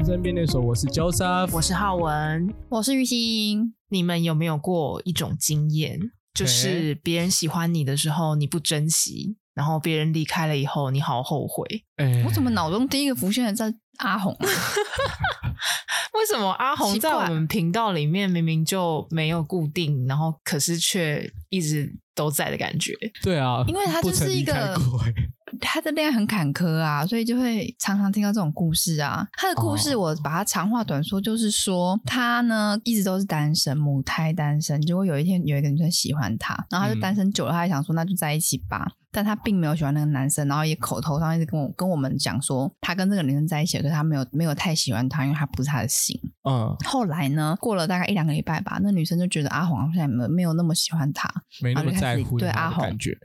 人生便利所，我是 Joseph，我是浩文，我是玉兴。你们有没有过一种经验，就是别人喜欢你的时候你不珍惜，然后别人离开了以后你好后悔？欸、我怎么脑中第一个浮现的在阿红？为什么阿红在我们频道里面明明就没有固定，然后可是却一直都在的感觉？对啊，因为他就是一个。他的恋爱很坎坷啊，所以就会常常听到这种故事啊。他的故事我把它长话短说，就是说他呢一直都是单身，母胎单身。结果有一天有一个女生喜欢他，然后他就单身久了，他还想说那就在一起吧。但他并没有喜欢那个男生，然后也口头上一直跟我跟我们讲说他跟这个女生在一起，可是他没有没有太喜欢他，因为他不是他的型。嗯。后来呢，过了大概一两个礼拜吧，那女生就觉得阿黄好像没有没有那么喜欢他，没那么在乎对阿黄感觉。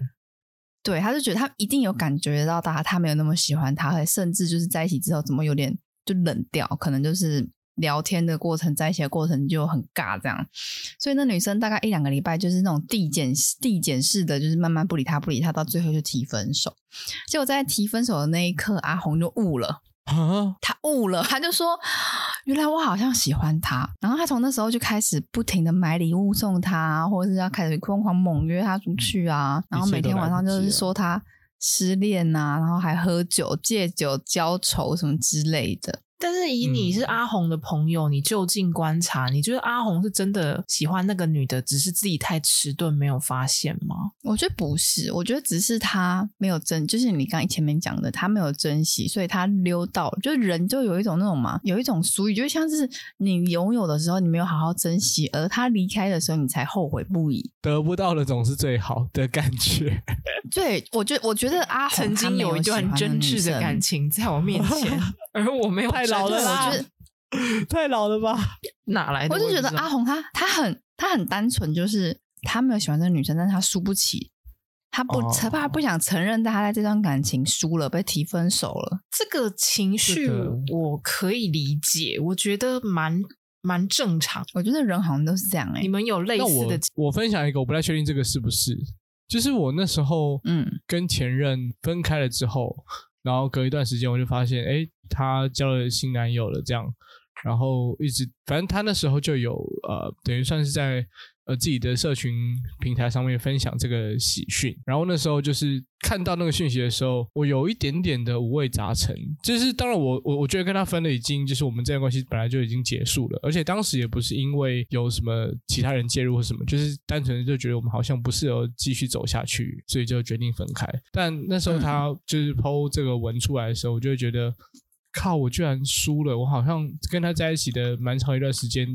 对，他就觉得他一定有感觉到他，他没有那么喜欢他，甚至就是在一起之后，怎么有点就冷掉，可能就是聊天的过程，在一起的过程就很尬这样。所以那女生大概一两个礼拜就是那种递减递减式的，就是慢慢不理他，不理他，到最后就提分手。结果在提分手的那一刻，阿红就悟了。啊！他悟了，他就说：“原来我好像喜欢他。”然后他从那时候就开始不停的买礼物送他，或者是要开始疯狂猛约他出去啊。然后每天晚上就是说他失恋啊，然后还喝酒、借酒浇愁什么之类的。但是以你是阿红的朋友，嗯、你就近观察，你觉得阿红是真的喜欢那个女的，只是自己太迟钝没有发现吗？我觉得不是，我觉得只是他没有珍，就是你刚才前面讲的，他没有珍惜，所以他溜到，就是人就有一种那种嘛，有一种俗语，就像是你拥有的时候你没有好好珍惜，而他离开的时候你才后悔不已。得不到的总是最好的感觉。对，我觉得我觉得阿红曾经有一段真挚的感情在我面前，而我没有。太老了吧？太老了吧？哪来的？我就觉得阿红他他很他很单纯，就是他没有喜欢这个女生，但是他输不起，他不他怕不想承认，他在这段感情输了，被提分手了。这个情绪我可以理解，我觉得蛮蛮正常。我觉得人好像都是这样哎、欸。你们有类似的我？我分享一个，我不太确定这个是不是，就是我那时候嗯跟前任分开了之后。嗯然后隔一段时间，我就发现，哎，她交了新男友了，这样，然后一直，反正她那时候就有，呃，等于算是在。呃，自己的社群平台上面分享这个喜讯，然后那时候就是看到那个讯息的时候，我有一点点的五味杂陈。就是当然我，我我我觉得跟她分了已经，就是我们这段关系本来就已经结束了，而且当时也不是因为有什么其他人介入或什么，就是单纯的就觉得我们好像不适合继续走下去，所以就决定分开。但那时候她就是 po 这个文出来的时候，我就会觉得，靠，我居然输了，我好像跟他在一起的蛮长一段时间。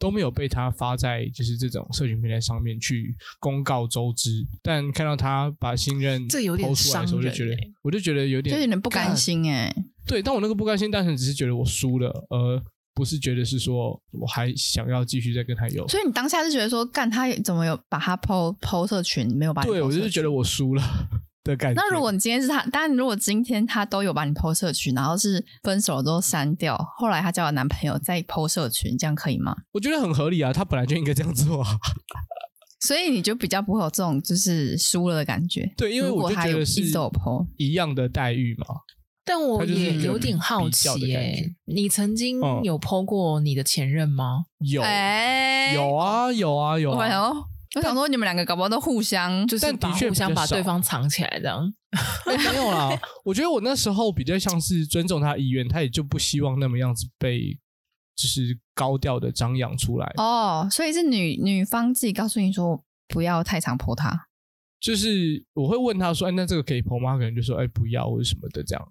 都没有被他发在就是这种社群平台上面去公告周知，但看到他把信任这有点出来的时候，我就觉得，我就觉得有点，就有点不甘心哎。对，但我那个不甘心，单纯只是觉得我输了，而不是觉得是说我还想要继续再跟他有。所以你当下是觉得说，干他怎么有把他 po po 社群没有把？对，我就是觉得我输了。的感觉。那如果你今天是他，当然如果今天他都有把你 po 社群，然后是分手了之后删掉，后来他交了男朋友再 po 社群，这样可以吗？我觉得很合理啊，他本来就应该这样做啊。所以你就比较不会有这种就是输了的感觉。对，因为我就觉得是一样的待遇嘛。但我也有点好奇耶，你曾经有 po 过你的前任吗？有，有啊，有啊，有啊。我想说，你们两个搞不好都互相，就是把互相把对方藏起来这样。没有啦，我觉得我那时候比较像是尊重他意愿，他也就不希望那么样子被，就是高调的张扬出来。哦，所以是女女方自己告诉你说不要太常 po 他。就是我会问他说：“哎，那这个可以 po 吗？”可能就说：“哎，不要或者什么的这样。”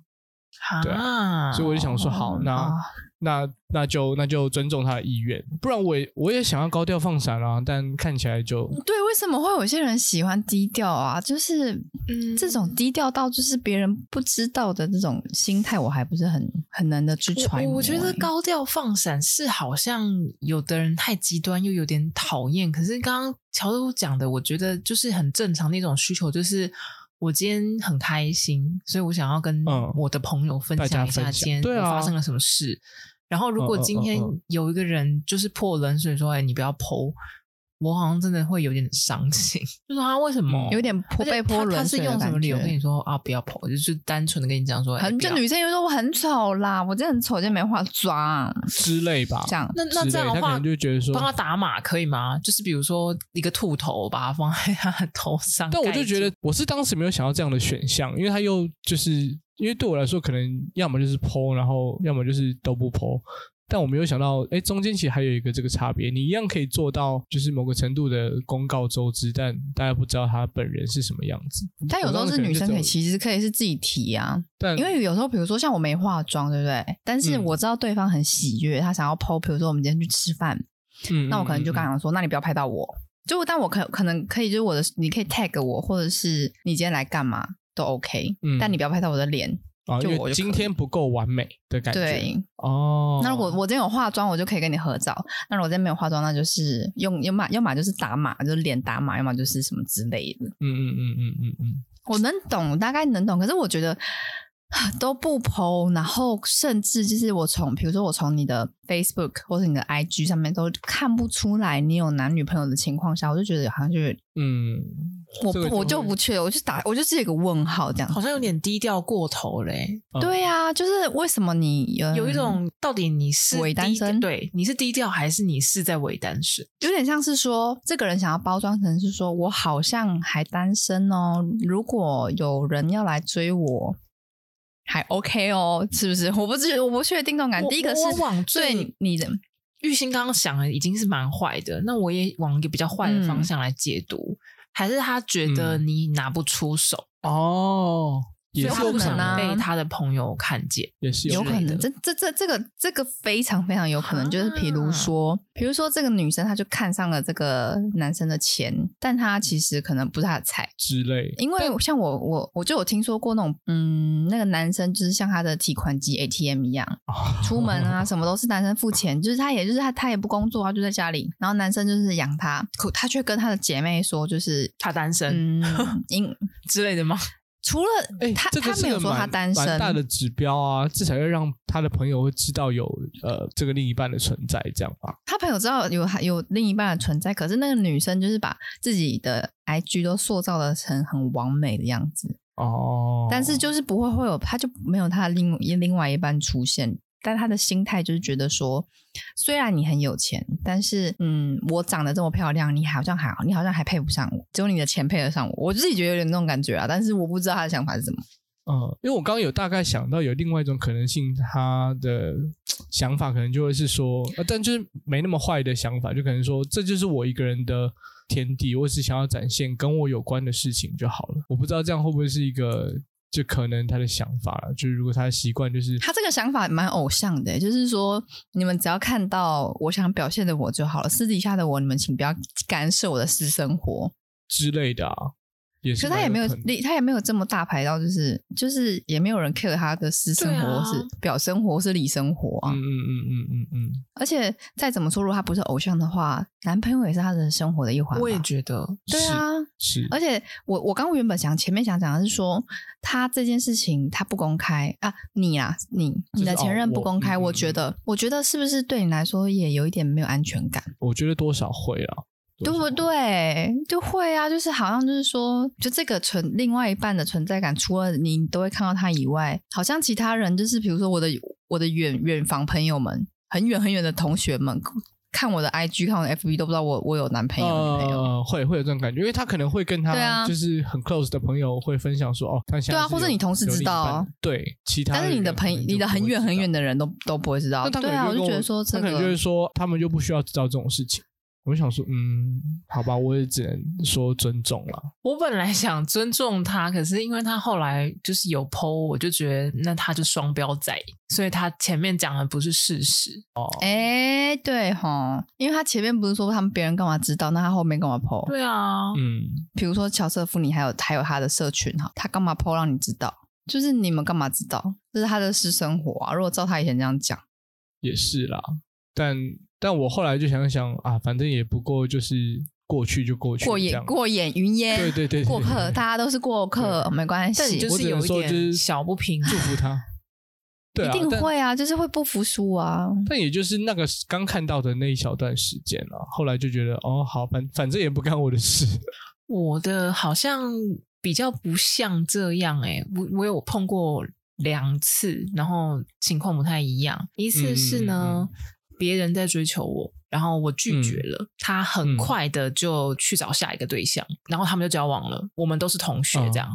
对啊，所以我就想说，好，那。哦那那就那就尊重他的意愿，不然我也我也想要高调放闪啊，但看起来就对，为什么会有些人喜欢低调啊？就是嗯，这种低调到就是别人不知道的这种心态，我还不是很很难的去揣摩。我觉得高调放闪是好像有的人太极端又有点讨厌，可是刚刚乔豆讲的，我觉得就是很正常的一种需求，就是。我今天很开心，所以我想要跟我的朋友分享一下今天发生了什么事。然后，如果今天有一个人就是泼冷水说：“哎，你不要 po。”我好像真的会有点伤心。就是他为什么、嗯、有点泼被泼冷水？他是用什么理由跟你说啊？不要泼，就是单纯的跟你讲说，很就女生又说我很丑啦，我真的很丑，就没化妆之类吧。这样，那那这样的话，他可能就觉得说，帮他打码可以吗？就是比如说一个兔头，把它放在他的头上。但我就觉得，我是当时没有想到这样的选项，因为他又就是因为对我来说，可能要么就是泼，然后要么就是都不泼。但我没有想到，哎，中间其实还有一个这个差别。你一样可以做到，就是某个程度的公告周知，但大家不知道他本人是什么样子。但有时候是女生可以，其实可以是自己提啊。但因为有时候，比如说像我没化妆，对不对？但是我知道对方很喜悦，他想要 po。比如说我们今天去吃饭，嗯，那我可能就刚想说，那你不要拍到我。就但我可可能可以，就是我的，你可以 tag 我，或者是你今天来干嘛都 OK。嗯，但你不要拍到我的脸。啊，就我今天不够完美的感觉。对哦，那如果我今天有化妆，我就可以跟你合照。那如果今天没有化妆，那就是用要么要么就是打码，就是脸打码，要么就是什么之类的。嗯嗯嗯嗯嗯嗯，我能懂，大概能懂。可是我觉得。都不 po，然后甚至就是我从，比如说我从你的 Facebook 或者你的 IG 上面都看不出来你有男女朋友的情况下，我就觉得好像就是，嗯，我就我就不确，我就打，我就是一个问号这样，好像有点低调过头嘞。对呀、啊，就是为什么你有有一种到底你是伪单身？对，你是低调还是你是在伪单身？有点像是说，这个人想要包装成是说我好像还单身哦，如果有人要来追我。还 OK 哦，是不是？我不知，我不确定这种感觉。第一个是往最你的玉兴刚刚想的已经是蛮坏的，那我也往一个比较坏的方向来解读，嗯、还是他觉得你拿不出手、嗯、哦。也是有可能被他的朋友看见，也是有可能。这这这这个这个非常非常有可能，就是比如说，比如说这个女生，她就看上了这个男生的钱，但她其实可能不是他的菜之类。因为像我我我就有听说过那种，嗯，那个男生就是像他的提款机 ATM 一样，出门啊什么都是男生付钱，就是他也就是他他也不工作，他就在家里，然后男生就是养他，可他却跟他的姐妹说，就是他单身，嗯，因之类的吗？除了哎，他他没有说他单身，蛮大的指标啊，至少要让他的朋友会知道有呃这个另一半的存在，这样吧。他朋友知道有有另一半的存在，可是那个女生就是把自己的 IG 都塑造的成很完美的样子哦，但是就是不会会有，他就没有他另另外一半出现。但他的心态就是觉得说，虽然你很有钱，但是嗯，我长得这么漂亮，你好像还好，你好像还配不上我，只有你的钱配得上我。我自己觉得有点那种感觉啊，但是我不知道他的想法是什么。嗯，因为我刚刚有大概想到有另外一种可能性，他的 想法可能就会是说，但就是没那么坏的想法，就可能说这就是我一个人的天地，我只想要展现跟我有关的事情就好了。我不知道这样会不会是一个。就可能他的想法了，就是如果他的习惯就是他这个想法蛮偶像的，就是说你们只要看到我想表现的我就好了，私底下的我你们请不要干涉我的私生活之类的啊。也是，可是他也没有，他也没有这么大牌到，就是就是也没有人 care 他的私生活，啊、是表生活，是里生活啊。嗯嗯嗯嗯嗯嗯。而且再怎么说，如果他不是偶像的话，男朋友也是他的生活的一环。我也觉得，对啊，是。是而且我我刚刚原本想前面想讲的是说，他这件事情他不公开啊，你啊，你你的前任不公开，我，我觉得、嗯，我觉得是不是对你来说也有一点没有安全感？我觉得多少会啊。对不对？就会啊，就是好像就是说，就这个存另外一半的存在感，除了你都会看到他以外，好像其他人就是，比如说我的我的远远房朋友们，很远很远的同学们，看我的 IG，看我的 FB，都不知道我我有男朋友、呃、女朋友。会会有这种感觉，因为他可能会跟他就是很 close 的朋友会分享说，哦，他现在对啊，或者你同事知道，对其他，但是你的朋友，你的很远很远的人都都不会知道。对啊，我就觉得说、这个，他可能就是说，他们就不需要知道这种事情。我想说，嗯，好吧，我也只能说尊重了。我本来想尊重他，可是因为他后来就是有 po，我就觉得那他就双标仔，所以他前面讲的不是事实哦。哎，对哈，因为他前面不是说他们别人干嘛知道，那他后面干嘛 po？对啊，嗯，比如说乔瑟夫，你还有还有他的社群哈，他干嘛 po 让你知道？就是你们干嘛知道？这是他的私生活啊。如果照他以前这样讲，也是啦，但。但我后来就想想啊，反正也不过就是过去就过去，过眼过眼云烟，对对对，对，过客，大家都是过客，没关系。但你就是有一点小不平，祝福他。对啊，一定会啊，就是会不服输啊。但也就是那个刚看到的那一小段时间啊，后来就觉得哦，好，反反正也不干我的事。我的好像比较不像这样哎、欸，我我有碰过两次，然后情况不太一样。一次是呢，人在追求我，然后我拒绝了，嗯、他很快的就去找下一个对象，嗯、然后他们就交往了。我们都是同学，这样。哦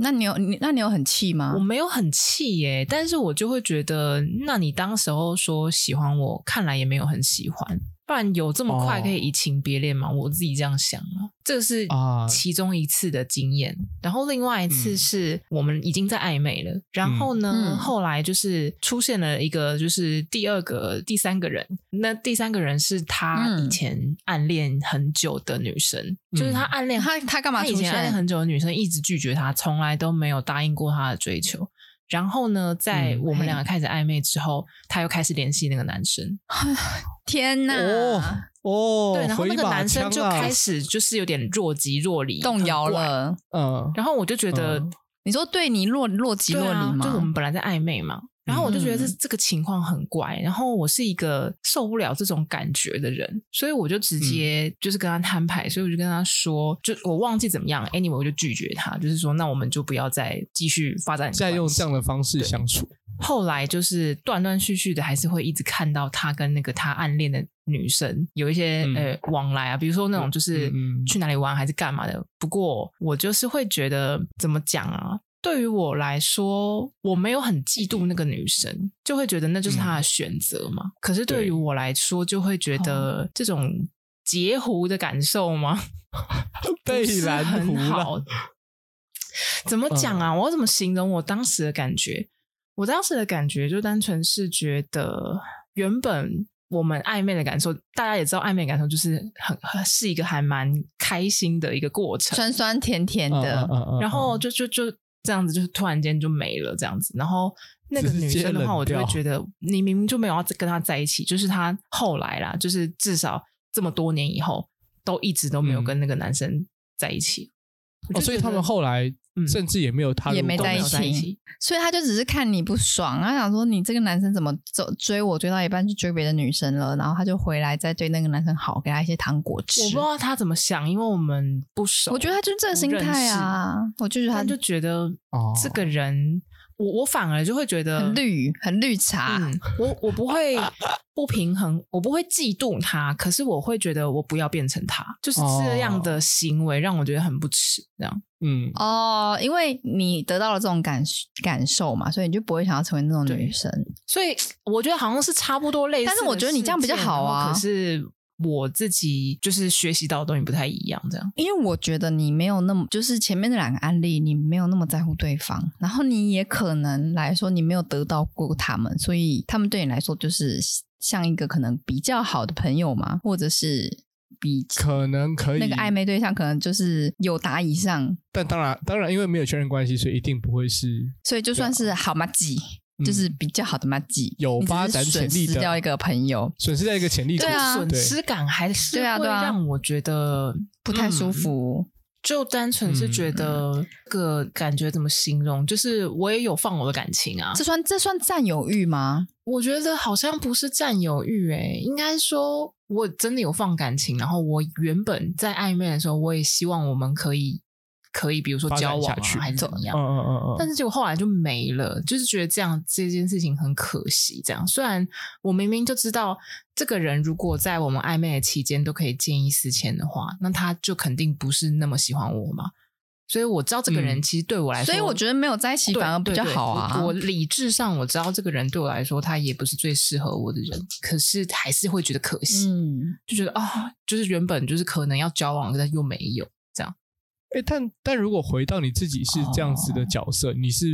那你有你那你有很气吗？我没有很气耶，但是我就会觉得，那你当时候说喜欢我，看来也没有很喜欢。不然有这么快可以移情别恋吗？Oh. 我自己这样想啊，这是其中一次的经验。Uh. 然后另外一次是我们已经在暧昧了，嗯、然后呢，嗯、后来就是出现了一个，就是第二个、第三个人。那第三个人是他以前暗恋很久的女生，嗯、就是他暗恋他，他干嘛？他以前暗恋很久的女生一直拒绝他，从来都没有答应过他的追求。然后呢，在我们两个开始暧昧之后，嗯、他又开始联系那个男生。天哪！哦，哦对，然后那个男生就开始就是有点若即若离，动摇了。嗯，然后我就觉得，嗯、你说对你若若即若离吗？就我们本来在暧昧嘛。然后我就觉得这这个情况很怪，嗯、然后我是一个受不了这种感觉的人，所以我就直接就是跟他摊牌，嗯、所以我就跟他说，就我忘记怎么样，anyway 我就拒绝他，就是说那我们就不要再继续发展，再用这样的方式相处。后来就是断断续续的，还是会一直看到他跟那个他暗恋的女生有一些、嗯、呃往来啊，比如说那种就是去哪里玩还是干嘛的。不过我就是会觉得怎么讲啊？对于我来说，我没有很嫉妒那个女生，就会觉得那就是她的选择嘛。嗯、可是对于我来说，就会觉得这种截胡的感受吗？被蓝很好。怎么讲啊？我要怎么形容我当时的感觉？我当时的感觉就单纯是觉得，原本我们暧昧的感受，大家也知道，暧昧的感受就是很是一个还蛮开心的一个过程，酸酸甜甜的，然后就就就。这样子就是突然间就没了，这样子。然后那个女生的话，我就会觉得你明明就没有要跟他在一起，就是他后来啦，就是至少这么多年以后都一直都没有跟那个男生在一起。嗯、哦，所以他们后来甚至也没有他也没在一起，所以他就只是看你不爽，他想说你这个男生怎么走追我追到一半去追别的女生了，然后他就回来再对那个男生好，给他一些糖果吃。我不知道他怎么想，因为我们不熟。我觉得他就是这个心态啊，我就觉得他就觉得这个人。我我反而就会觉得很绿，很绿茶。嗯、我我不会不平衡，我不会嫉妒他，可是我会觉得我不要变成他，就是这样的行为让我觉得很不耻。这样，嗯，哦，因为你得到了这种感感受嘛，所以你就不会想要成为那种女生。所以我觉得好像是差不多类似，但是我觉得你这样比较好啊。可是。我自己就是学习到的东西不太一样，这样。因为我觉得你没有那么，就是前面那两个案例，你没有那么在乎对方，然后你也可能来说你没有得到过他们，所以他们对你来说就是像一个可能比较好的朋友嘛，或者是比可能可以那个暧昧对象可能就是有达以上。但当然，当然因为没有确认关系，所以一定不会是，所以就算是好麻吉。就是比较好的麻吉，有发展潜力的，损失掉一个朋友，损失掉一个潜力，对啊，损失感还是会让我觉得不太舒服。就单纯是觉得个感觉怎么形容？就是我也有放我的感情啊，这算这算占有欲吗？我觉得好像不是占有欲，诶，应该说我真的有放感情。然后我原本在暧昧的时候，我也希望我们可以。可以，比如说交往啊，还是怎么样？嗯嗯嗯嗯。但是结果后来就没了，就是觉得这样这件事情很可惜。这样，虽然我明明就知道这个人如果在我们暧昧的期间都可以见异思迁的话，那他就肯定不是那么喜欢我嘛。所以我知道这个人其实对我来说，所以我觉得没有在一起反而比较好啊。我，我理智上我知道这个人对我来说他也不是最适合我的人，可是还是会觉得可惜，嗯，就觉得啊、哦，就是原本就是可能要交往，但又没有。哎，但但如果回到你自己是这样子的角色，哦、你是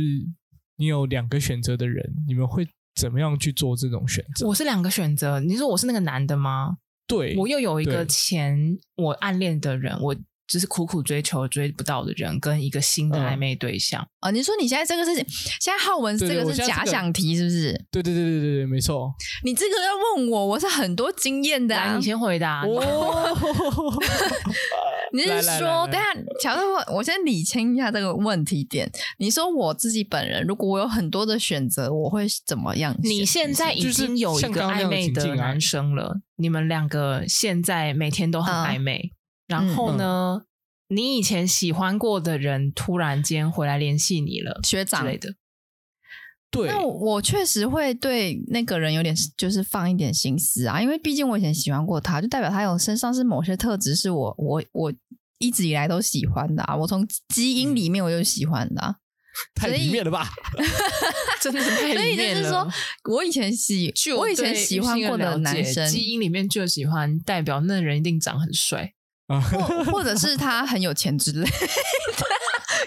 你有两个选择的人，你们会怎么样去做这种选择？我是两个选择，你说我是那个男的吗？对，我又有一个前我暗恋的人，我只是苦苦追求追不到的人，跟一个新的暧昧对象。啊、嗯哦，你说你现在这个是现在浩文这个是假想题是不是？对对对对对对，没错。你这个要问我，我是很多经验的、啊，你先回答。哦 你是说，等下，乔治，我先理清一下这个问题点。你说我自己本人，如果我有很多的选择，我会怎么样？你现在已经有一个暧昧的男生了，你们两个现在每天都很暧昧。然后呢，你以前喜欢过的人突然间回来联系你了，学长之类的。对，那我确实会对那个人有点，就是放一点心思啊，因为毕竟我以前喜欢过他，就代表他有身上是某些特质是我我我一直以来都喜欢的啊，我从基因里面我就喜欢的，啊，太里面了吧？真的是太里面了。所以就是说，我以前喜，我以前喜欢过的男生，基因里面就喜欢，代表那人一定长很帅，或或者是他很有钱之类的。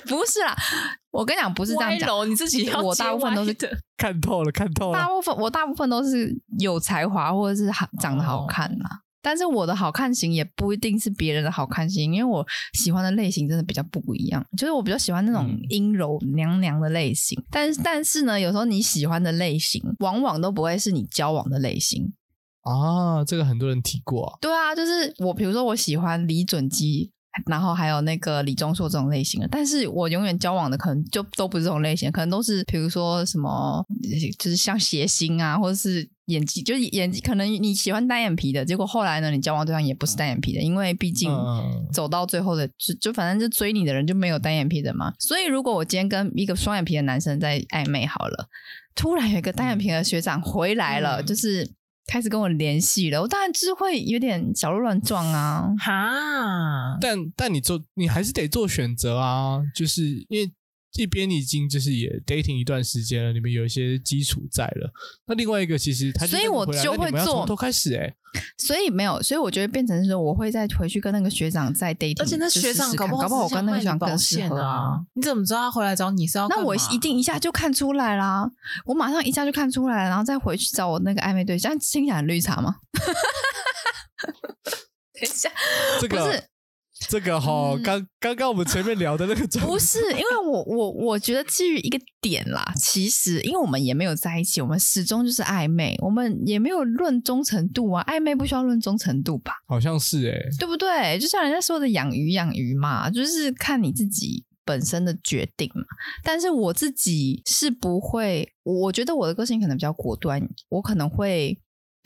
不是啦，我跟你讲，不是这样讲。你自己要我大部分都是看透了，看透了。大部分我大部分都是有才华或者是好长得好看呐。哦、但是我的好看型也不一定是别人的好看型，因为我喜欢的类型真的比较不一样。就是我比较喜欢那种阴柔娘娘的类型，嗯、但是但是呢，有时候你喜欢的类型往往都不会是你交往的类型啊。这个很多人提过、啊。对啊，就是我，比如说我喜欢李准基。然后还有那个李钟硕这种类型的，但是我永远交往的可能就都不是这种类型，可能都是比如说什么，就是像谐星啊，或者是演技，就是演技，可能你喜欢单眼皮的，结果后来呢，你交往对象也不是单眼皮的，因为毕竟走到最后的，就就反正就追你的人就没有单眼皮的嘛。所以如果我今天跟一个双眼皮的男生在暧昧好了，突然有一个单眼皮的学长回来了，嗯、就是。开始跟我联系了，我当然就是会有点小鹿乱撞啊！哈，但但你做你还是得做选择啊，就是因为。一边已经就是也 dating 一段时间了，你们有一些基础在了。那另外一个其实他，所以我就会做从头开始哎、欸，所以没有，所以我觉得变成是说，我会再回去跟那个学长再 dating，而且那学长搞不好，搞不好我跟那个学长更适合啊。你怎么知道他回来找你是要？那我一定一下就看出来啦，我马上一下就看出来，然后再回去找我那个暧昧对象，听起来很绿茶吗？等一下，这个、不是。这个哈、哦，刚刚刚我们前面聊的那个不是，因为我我我觉得基于一个点啦，其实因为我们也没有在一起，我们始终就是暧昧，我们也没有论忠诚度啊，暧昧不需要论忠诚度吧？好像是诶、欸、对不对？就像人家说的养鱼养鱼嘛，就是看你自己本身的决定嘛。但是我自己是不会，我觉得我的个性可能比较果断，我可能会。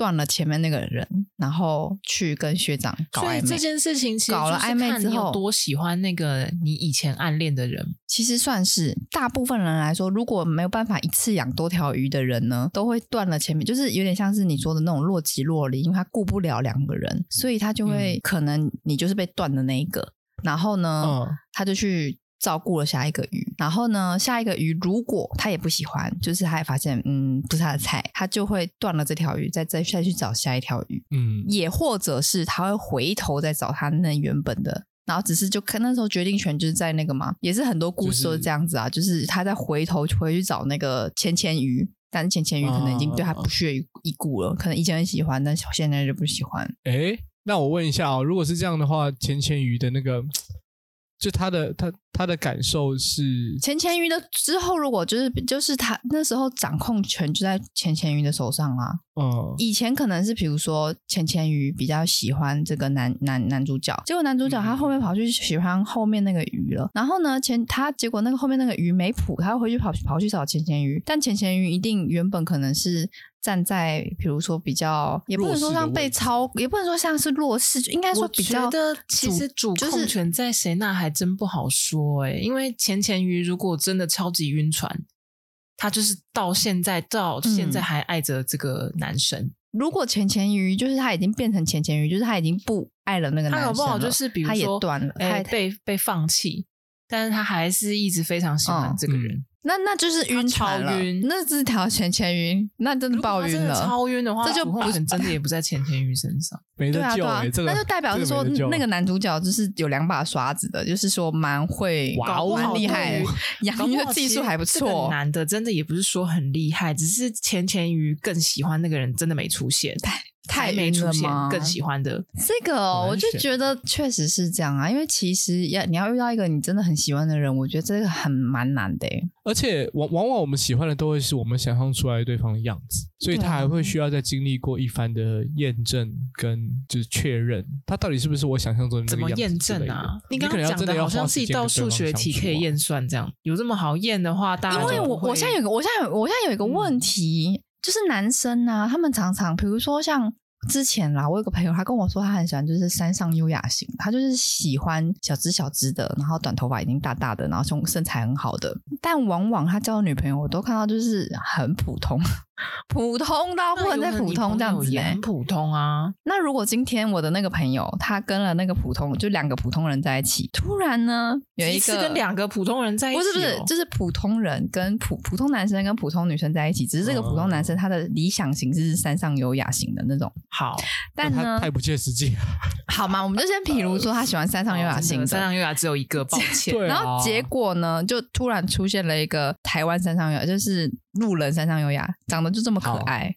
断了前面那个人，然后去跟学长搞暧昧。这件事情其实搞了暧昧之后，多喜欢那个你以前暗恋的人，其实算是大部分人来说，如果没有办法一次养多条鱼的人呢，都会断了前面，就是有点像是你说的那种若即若离，因为他顾不了两个人，所以他就会、嗯、可能你就是被断的那一个，然后呢，嗯、他就去。照顾了下一个鱼，然后呢，下一个鱼如果他也不喜欢，就是他也发现嗯不是他的菜，他就会断了这条鱼，再再再去找下一条鱼，嗯，也或者是他会回头再找他那原本的，然后只是就看那时候决定权就是在那个嘛，也是很多故事都是这样子啊，就是、就是他再回头回去找那个芊芊鱼，但是钱钱鱼可能已经对他不屑一顾了，啊、可能以前很喜欢，但现在就不喜欢。哎，那我问一下哦，如果是这样的话，钱钱鱼的那个。就他的他他的感受是钱钱鱼的之后，如果就是就是他那时候掌控权就在钱钱鱼的手上啊。嗯，以前可能是比如说钱钱鱼比较喜欢这个男男男主角，结果男主角他后面跑去喜欢后面那个鱼了。嗯、然后呢，钱他结果那个后面那个鱼没谱，他回去跑跑去找钱钱鱼，但钱钱鱼一定原本可能是。站在比如说比较，也不能说像被操，也不能说像是弱势，就应该说比较。我觉得其实主控权在谁那还真不好说哎、欸，因为钱钱鱼如果真的超级晕船，他就是到现在到现在还爱着这个男生。嗯、如果钱钱鱼就是他已经变成钱钱鱼，就是他已经不爱了那个男生，他搞不好就是比如说他也断了，哎、被被放弃，但是他还是一直非常喜欢这个人。嗯那那就是晕船了，那这条钱钱鱼，那真的爆晕了。超晕的话，这就不是真的，也不在钱钱鱼身上，没得救。那就代表是说，那个男主角就是有两把刷子的，就是说蛮会搞，蛮厉害，养鱼的技术还不错。男的真的也不是说很厉害，只是钱钱鱼更喜欢那个人，真的没出现。太没出现吗更喜欢的这个、哦，我就觉得确实是这样啊。因为其实要你要遇到一个你真的很喜欢的人，我觉得这个很蛮难的。而且往往往我们喜欢的都会是我们想象出来的对方的样子，所以他还会需要再经历过一番的验证跟就是确认，他到底是不是我想象中的那个样子。怎么验证啊？你刚刚讲的的好像是一道数学题可以验算这样，有这么好验的话，大家因为我我现在有个我现在有我现在有一个问题。就是男生啊，他们常常，比如说像之前啦，我有个朋友，他跟我说他很喜欢就是山上优雅型，他就是喜欢小只小只的，然后短头发已经大大的，然后胸身材很好的，但往往他交的女朋友，我都看到就是很普通。普通到不能再普通这样子，很普通啊。那如果今天我的那个朋友他跟了那个普通，就两个普通人在一起，突然呢有一个跟两个普通人在一起，哦，不是不是，就是普通人跟普普通男生跟普通女生在一起，只是这个普通男生他的理想型是山上优雅型的那种。好，但呢太不切实际。好嘛，我们就先比如说他喜欢山上优雅型的，山上优雅只有一个，抱歉。然后结果呢，就突然出现了一个台湾山上优雅，就是路人山上优雅，长得就这么可爱。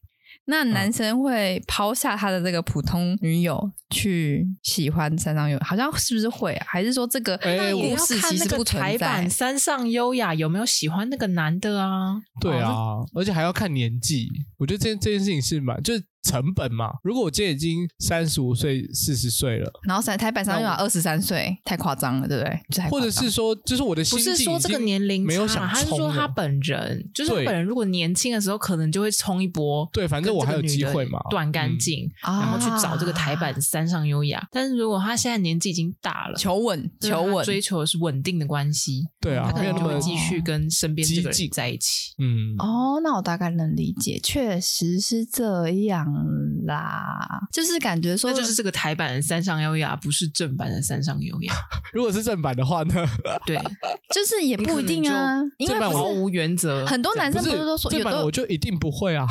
那男生会抛下他的这个普通女友去喜欢山上优雅，好像是不是会啊？还是说这个故事其实不存在？台版山上优雅有没有喜欢那个男的啊？对啊，而且还要看年纪。我觉得这件这件事情是蛮就是。成本嘛，如果我今天已经三十五岁、四十岁了，然后在台北上又要二十三岁，太夸张了，对不对？或者是说，就是我的心境不是说这个年龄没有想，他是说他本人，就是他本人如果年轻的时候，可能就会冲一波。对，反正我还有机会嘛，断干净，然后去找这个台版山上优雅。但是如果他现在年纪已经大了，求稳，求稳，追求的是稳定的关系，对啊，他可能就会继续跟身边这个人在一起。嗯，哦，那我大概能理解，确实是这样啦。啊，就是感觉说，就是这个台版的山上优雅，不是正版的山上优雅。如果是正版的话呢？对，就是也不一定啊，因为毫无原则。很多男生不是都说，正版我就一定不会啊，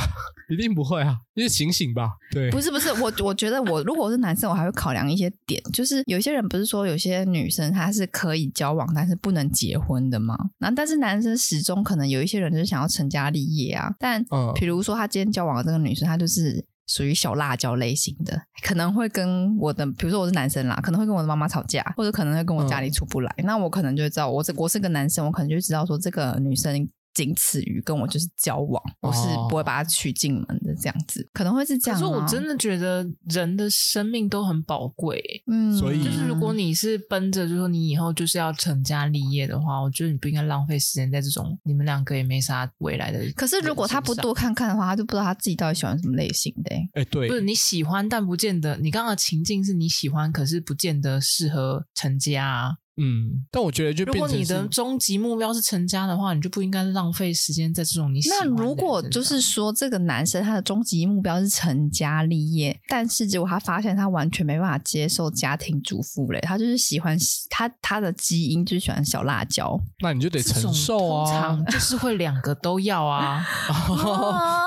一定不会啊，就是醒醒吧。对，不是不是，我我觉得我如果我是男生，我还会考量一些点，就是有些人不是说有些女生她是可以交往，但是不能结婚的吗？那但是男生始终可能有一些人就是想要成家立业啊。但比如说他今天交往的这个女生，她就是。属于小辣椒类型的，可能会跟我的，比如说我是男生啦，可能会跟我的妈妈吵架，或者可能会跟我家里出不来，嗯、那我可能就会知道，我这我是个男生，我可能就知道说这个女生。仅此于跟我就是交往，我是不会把他娶进门的这样子，哦、可能会是这样。可是我真的觉得人的生命都很宝贵，嗯，所以就是如果你是奔着就说你以后就是要成家立业的话，我觉得你不应该浪费时间在这种你们两个也没啥未来的。可是如果他不多看看的话，他就不知道他自己到底喜欢什么类型的。哎、欸，对，不是你喜欢，但不见得你刚刚的情境是你喜欢，可是不见得适合成家啊。嗯，但我觉得就变成，如果你的终极目标是成家的话，你就不应该浪费时间在这种你喜欢。那如果就是说，这个男生他的终极目标是成家立业，但是结果他发现他完全没办法接受家庭主妇嘞，他就是喜欢他他的基因就喜欢小辣椒，那你就得承受啊，通常 就是会两个都要啊。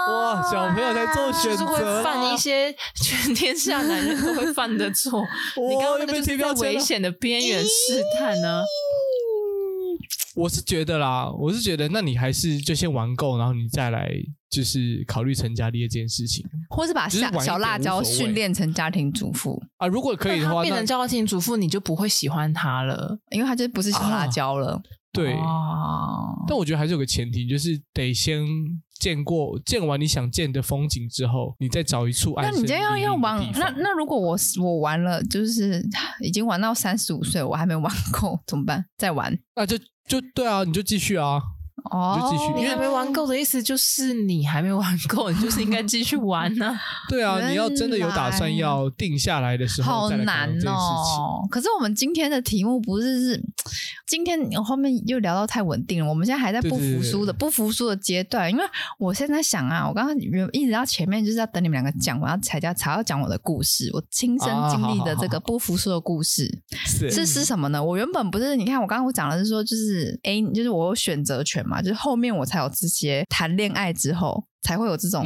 哇，小朋友在做选择，就是会犯一些全天下男人都会犯的错。你刚刚那个就是在危险的边缘试。看呢，我是觉得啦，我是觉得，那你还是就先玩够，然后你再来就是考虑成家立业这件事情，或是把小小辣椒训练成家庭主妇啊。如果可以的话，变成家庭主妇，你就不会喜欢他了，因为他就不是小辣椒了。啊、对，哦、但我觉得还是有个前提，就是得先。见过见完你想见的风景之后，你再找一处安。那你这样要玩，那那如果我我玩了，就是已经玩到三十五岁，我还没玩够，怎么办？再玩？那就就对啊，你就继续啊。哦，就继续，你还没玩够的意思就是你还没玩够，你就是应该继续玩呢、啊。对啊，你要真的有打算要定下来的时候，好难哦。可是我们今天的题目不是是，今天后面又聊到太稳定了，我们现在还在不服输的不服输的阶段。因为我现在想啊，我刚刚一直到前面就是要等你们两个讲，我要才叫才要讲我的故事，我亲身经历的这个不服输的故事是是是什么呢？我原本不是，你看我刚刚我讲的是说，就是 A，就是我有选择权嘛。就是后面我才有这些谈恋爱之后才会有这种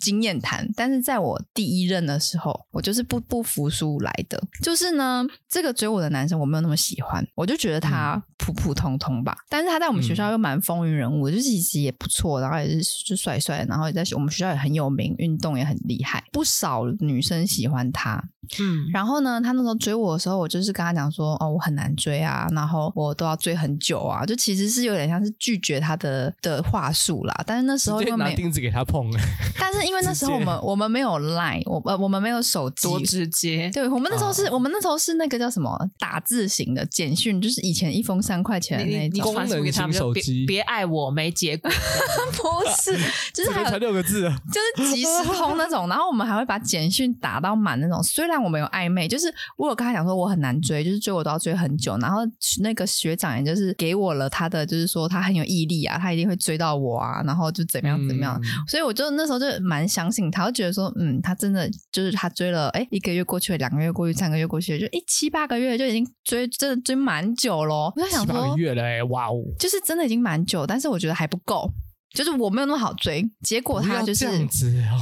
经验谈，嗯嗯、但是在我第一任的时候，我就是不不服输来的。就是呢，这个追我的男生我没有那么喜欢，我就觉得他普普通通吧。但是他在我们学校又蛮风云人物，嗯、就其实也不错，然后也是就帅帅的，然后也在我们学校也很有名，运动也很厉害，不少女生喜欢他。嗯，然后呢，他那时候追我的时候，我就是跟他讲说，哦，我很难追啊，然后我都要追很久啊，就其实是有点像是拒绝他的的话术啦。但是那时候又没子给他碰，但是因为那时候我们我们没有 line，我呃我们没有手机，多直接。对，我们那时候是、哦、我们那时候是那个叫什么打字型的简讯，就是以前一封三块钱的那种功能型手机。别爱我没结果，不是，就是还才六个字，就是即时通那种。然后我们还会把简讯打到满那种，虽然。我们有暧昧，就是我有跟他讲说我很难追，就是追我都要追很久。然后那个学长也就是给我了他的，就是说他很有毅力啊，他一定会追到我啊，然后就怎么样怎么样。嗯、所以我就那时候就蛮相信他，我觉得说嗯，他真的就是他追了，哎，一个月过去了，两个月过去，三个月过去了，就一七八个月就已经追，真的追蛮久了。我在想说，七八个月了，哎，哇哦，就是真的已经蛮久，但是我觉得还不够，就是我没有那么好追。结果他就是这样子哦，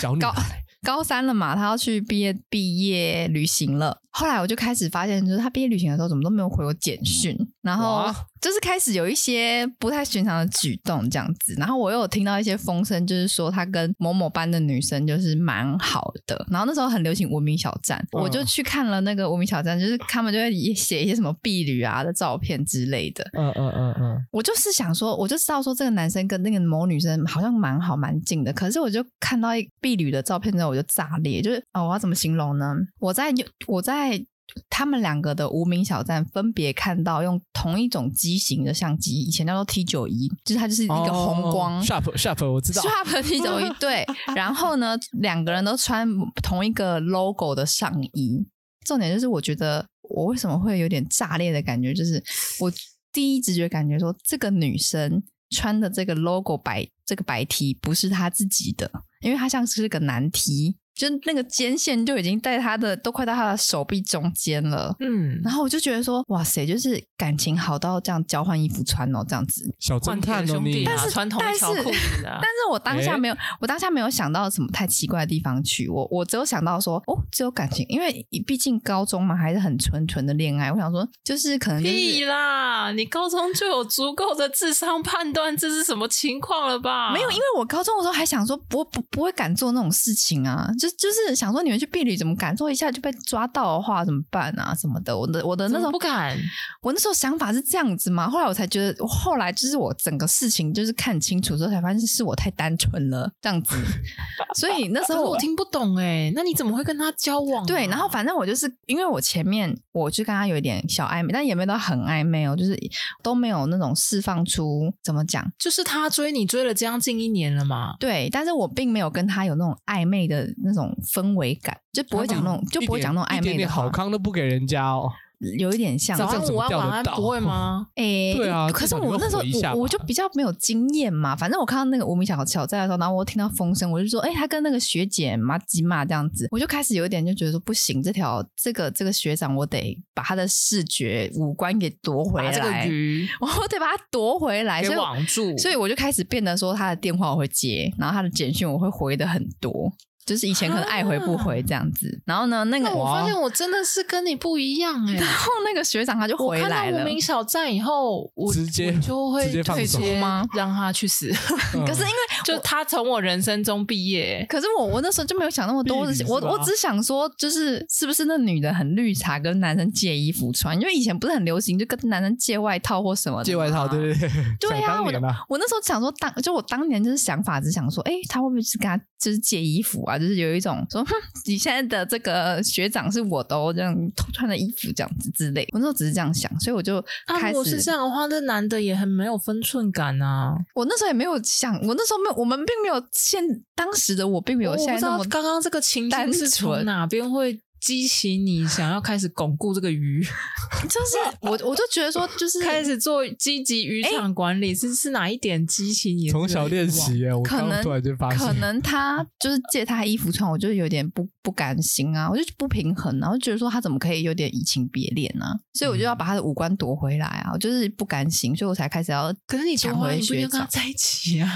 小女孩。高三了嘛，他要去毕业毕业旅行了。后来我就开始发现，就是他毕业旅行的时候，怎么都没有回我简讯，然后就是开始有一些不太寻常的举动这样子。然后我又有听到一些风声，就是说他跟某某班的女生就是蛮好的。然后那时候很流行无名小站，我就去看了那个无名小站，就是他们就会写一些什么婢女啊的照片之类的。嗯嗯嗯嗯，我就是想说，我就知道说这个男生跟那个某女生好像蛮好蛮近的。可是我就看到一婢女的照片之后，我就炸裂，就是啊，我要怎么形容呢？我在我在。在他们两个的无名小站，分别看到用同一种机型的相机，以前叫做 T 九一，就是它就是一个红光。Sharp Sharp，我知道。Sharp T 九一对，然后呢，两个人都穿同一个 logo 的上衣。重点就是，我觉得我为什么会有点炸裂的感觉，就是我第一直觉感觉说，这个女生穿的这个 logo 白这个白 T 不是她自己的，因为她像是个男 T。就那个肩线就已经在他的都快到他的手臂中间了，嗯，然后我就觉得说，哇塞，就是感情好到这样交换衣服穿哦，这样子，小侦探兄弟，但是穿同一条裤子啊，但是我当下没有，我当下没有想到什么太奇怪的地方去，我我只有想到说，哦，只有感情，因为毕竟高中嘛，还是很纯纯的恋爱，我想说，就是可能就是屁啦，你高中就有足够的智商判断这是什么情况了吧？没有，因为我高中的时候还想说，不不不会敢做那种事情啊，就。就是想说，你们去避旅怎么敢？说一下就被抓到的话怎么办啊？什么的？我的我的那种不敢。我那时候想法是这样子嘛。后来我才觉得，后来就是我整个事情就是看清楚之后，才发现是我太单纯了，这样子。所以那时候我，听不懂哎、欸，那你怎么会跟他交往、啊？对，然后反正我就是因为我前面我就跟他有一点小暧昧，但也没有到很暧昧哦，就是都没有那种释放出怎么讲，就是他追你追了将近一年了嘛。对，但是我并没有跟他有那种暧昧的那种氛围感，就不会讲那种，就不会讲那种暧昧的，一点点好康都不给人家哦。有一点像，早安、午安、晚安，不会吗？哎、欸，对啊。可是我那时候我，我就比较没有经验嘛。反正我看到那个无名小小在的时候，然后我听到风声，我就说，哎、欸，他跟那个学姐嘛鸡嘛这样子，我就开始有一点就觉得说，不行，这条这个这个学长，我得把他的视觉五官给夺回来，这个鱼，我得把他夺回来，给网住。所以我就开始变得说，他的电话我会接，然后他的简讯我会回的很多。就是以前可能爱回不回这样子，然后呢，那个我发现我真的是跟你不一样哎。然后那个学长他就回来了。我看到无名小站以后，我直接就会退出吗？让他去死。可是因为就他从我人生中毕业，可是我我那时候就没有想那么多。我我只想说，就是是不是那女的很绿茶，跟男生借衣服穿？因为以前不是很流行，就跟男生借外套或什么的。借外套，对对对。对呀，我我那时候想说，当就我当年就是想法，只想说，哎，他会不会是跟他就是借衣服啊？就是有一种说，哼，你现在的这个学长是我都哦，这样偷穿的衣服这样子之类。我那时候只是这样想，所以我就开始。如果是这样的话，那男的也很没有分寸感啊。我那时候也没有想，我那时候没有，我们并没有现当时的我并没有现在那么刚刚这个情境是从哪边会？激起你想要开始巩固这个鱼，就是我，我就觉得说，就是开始做积极渔场管理，欸、是是哪一点激起你？从小练习耶，我可能突然就发现，可能他就是借他衣服穿，我就有点不不甘心啊，我就不平衡啊，我就觉得说他怎么可以有点移情别恋呢？所以我就要把他的五官夺回来啊，我就是不甘心，所以我才开始要。可是你夺回来，你不要跟他在一起啊？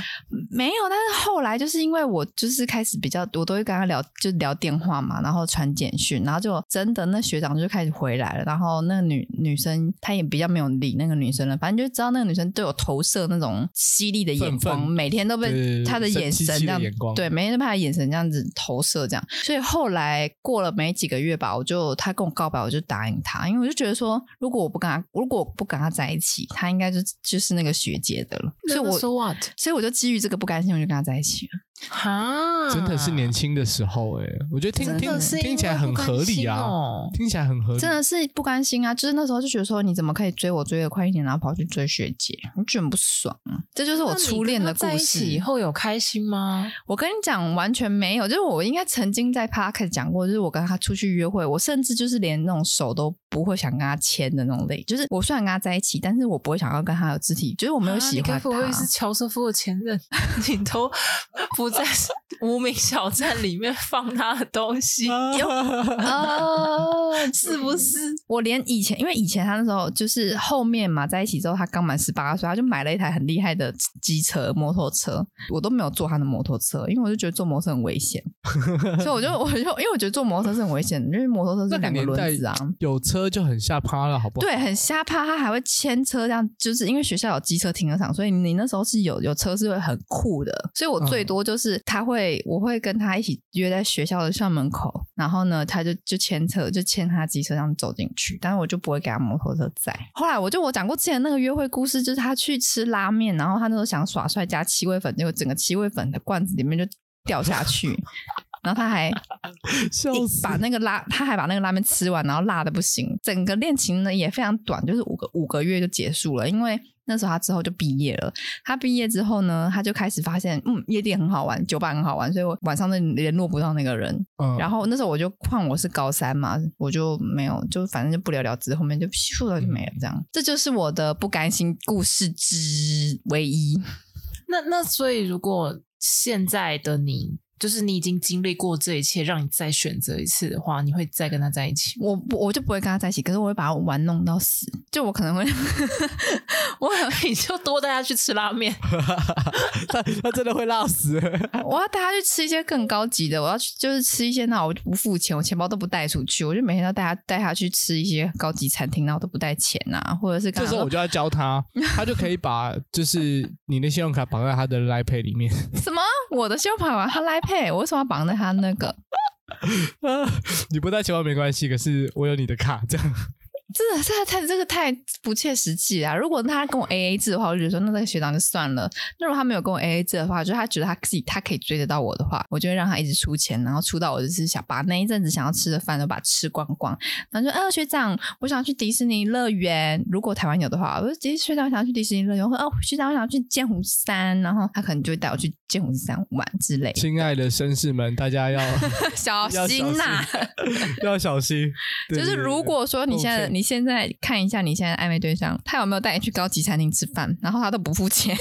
没有，但是后来就是因为我就是开始比较，我都会跟他聊，就聊电话嘛，然后传简讯，然后就真的那学长就开始回来了，然后那个女女生她也比较没有理那个女生了，反正就知道那个女生对我投射那种犀利的眼光，每天都被她的眼神这样，对，每天都被她的眼神这样子投射这样，所以后来过了没几个月吧，我就他跟我告白，我就答应他，因为我就觉得说，如果我不跟他，如果我不跟他在一起，他应该就就是那个学姐的了，所以我说 what，所以我就基于这个不甘心，我就跟他在一起了。哈，真的是年轻的时候哎，我觉得听听听起来很合理啊，听起来很合理，真的是不甘心啊！就是那时候就觉得说，你怎么可以追我追得快一点，然后跑去追学姐，我觉得很不爽啊！这就是我初恋的故事。以后有开心吗？我跟你讲，完全没有。就是我应该曾经在 Podcast 讲过，就是我跟他出去约会，我甚至就是连那种手都不会想跟他牵的那种类。就是我虽然跟他在一起，但是我不会想要跟他有肢体，就是我没有喜欢他。不会是乔瑟夫的前任？你都不。在 无名小站里面放他的东西，是不是？我连以前，因为以前他那时候就是后面嘛，在一起之后，他刚满十八岁，他就买了一台很厉害的机车、摩托车，我都没有坐他的摩托车，因为我就觉得坐摩托车很危险，所以我就我就因为我觉得坐摩托车是很危险的，因为摩托车是两个轮子啊，有车就很吓趴了，好不好？对，很吓趴，他还会牵车，这样就是因为学校有机车停车场，所以你那时候是有有车是会很酷的，所以我最多就是。是他会，我会跟他一起约在学校的校门口，然后呢，他就就牵车，就牵他机车这样走进去，但是我就不会给他摩托车载。后来我就我讲过之前那个约会故事，就是他去吃拉面，然后他那时候想耍帅加七味粉，结果整个七味粉的罐子里面就掉下去，然后他还 把那个拉，他还把那个拉面吃完，然后辣的不行。整个恋情呢也非常短，就是五个五个月就结束了，因为。那时候他之后就毕业了。他毕业之后呢，他就开始发现，嗯，夜店很好玩，酒吧很好玩，所以我晚上都联络不到那个人。嗯，然后那时候我就换我是高三嘛，我就没有，就反正就不了了之，后面就咻了就没了。这样，这就是我的不甘心故事之唯一。那那所以，如果现在的你。就是你已经经历过这一切，让你再选择一次的话，你会再跟他在一起？我不，我就不会跟他在一起，可是我会把他玩弄到死。就我可能会 我可能你就多带他去吃拉面。他他真的会辣死。我要带他去吃一些更高级的，我要去就是吃一些那我就不付钱，我钱包都不带出去，我就每天都带他带他去吃一些高级餐厅，然后都不带钱啊，或者是这时候我就要教他，他就可以把就是你的信用卡绑在他的 Line Pay 里面。什么？我的信用卡绑他来配，我为什么要绑在他那个？啊 你不带钱包没关系，可是我有你的卡，这样。真的，这个太这个太不切实际啊！如果他跟我 A A 制的话，我就觉得说那这个学长就算了。那如果他没有跟我 A A 制的话，就他觉得他自己他可以追得到我的话，我就会让他一直出钱，然后出到我就是想把那一阵子想要吃的饭都把它吃光光。然后说，呃，学长，我想去迪士尼乐园，如果台湾有的话，我说，其实学长我想要去迪士尼乐园，我说，哦，学长我想要去剑湖山，然后他可能就会带我去剑湖山玩之类。亲爱的绅士们，大家要 小心呐、啊，要小心。就是如果说你现在你。你现在看一下你现在暧昧对象，他有没有带你去高级餐厅吃饭？然后他都不付钱，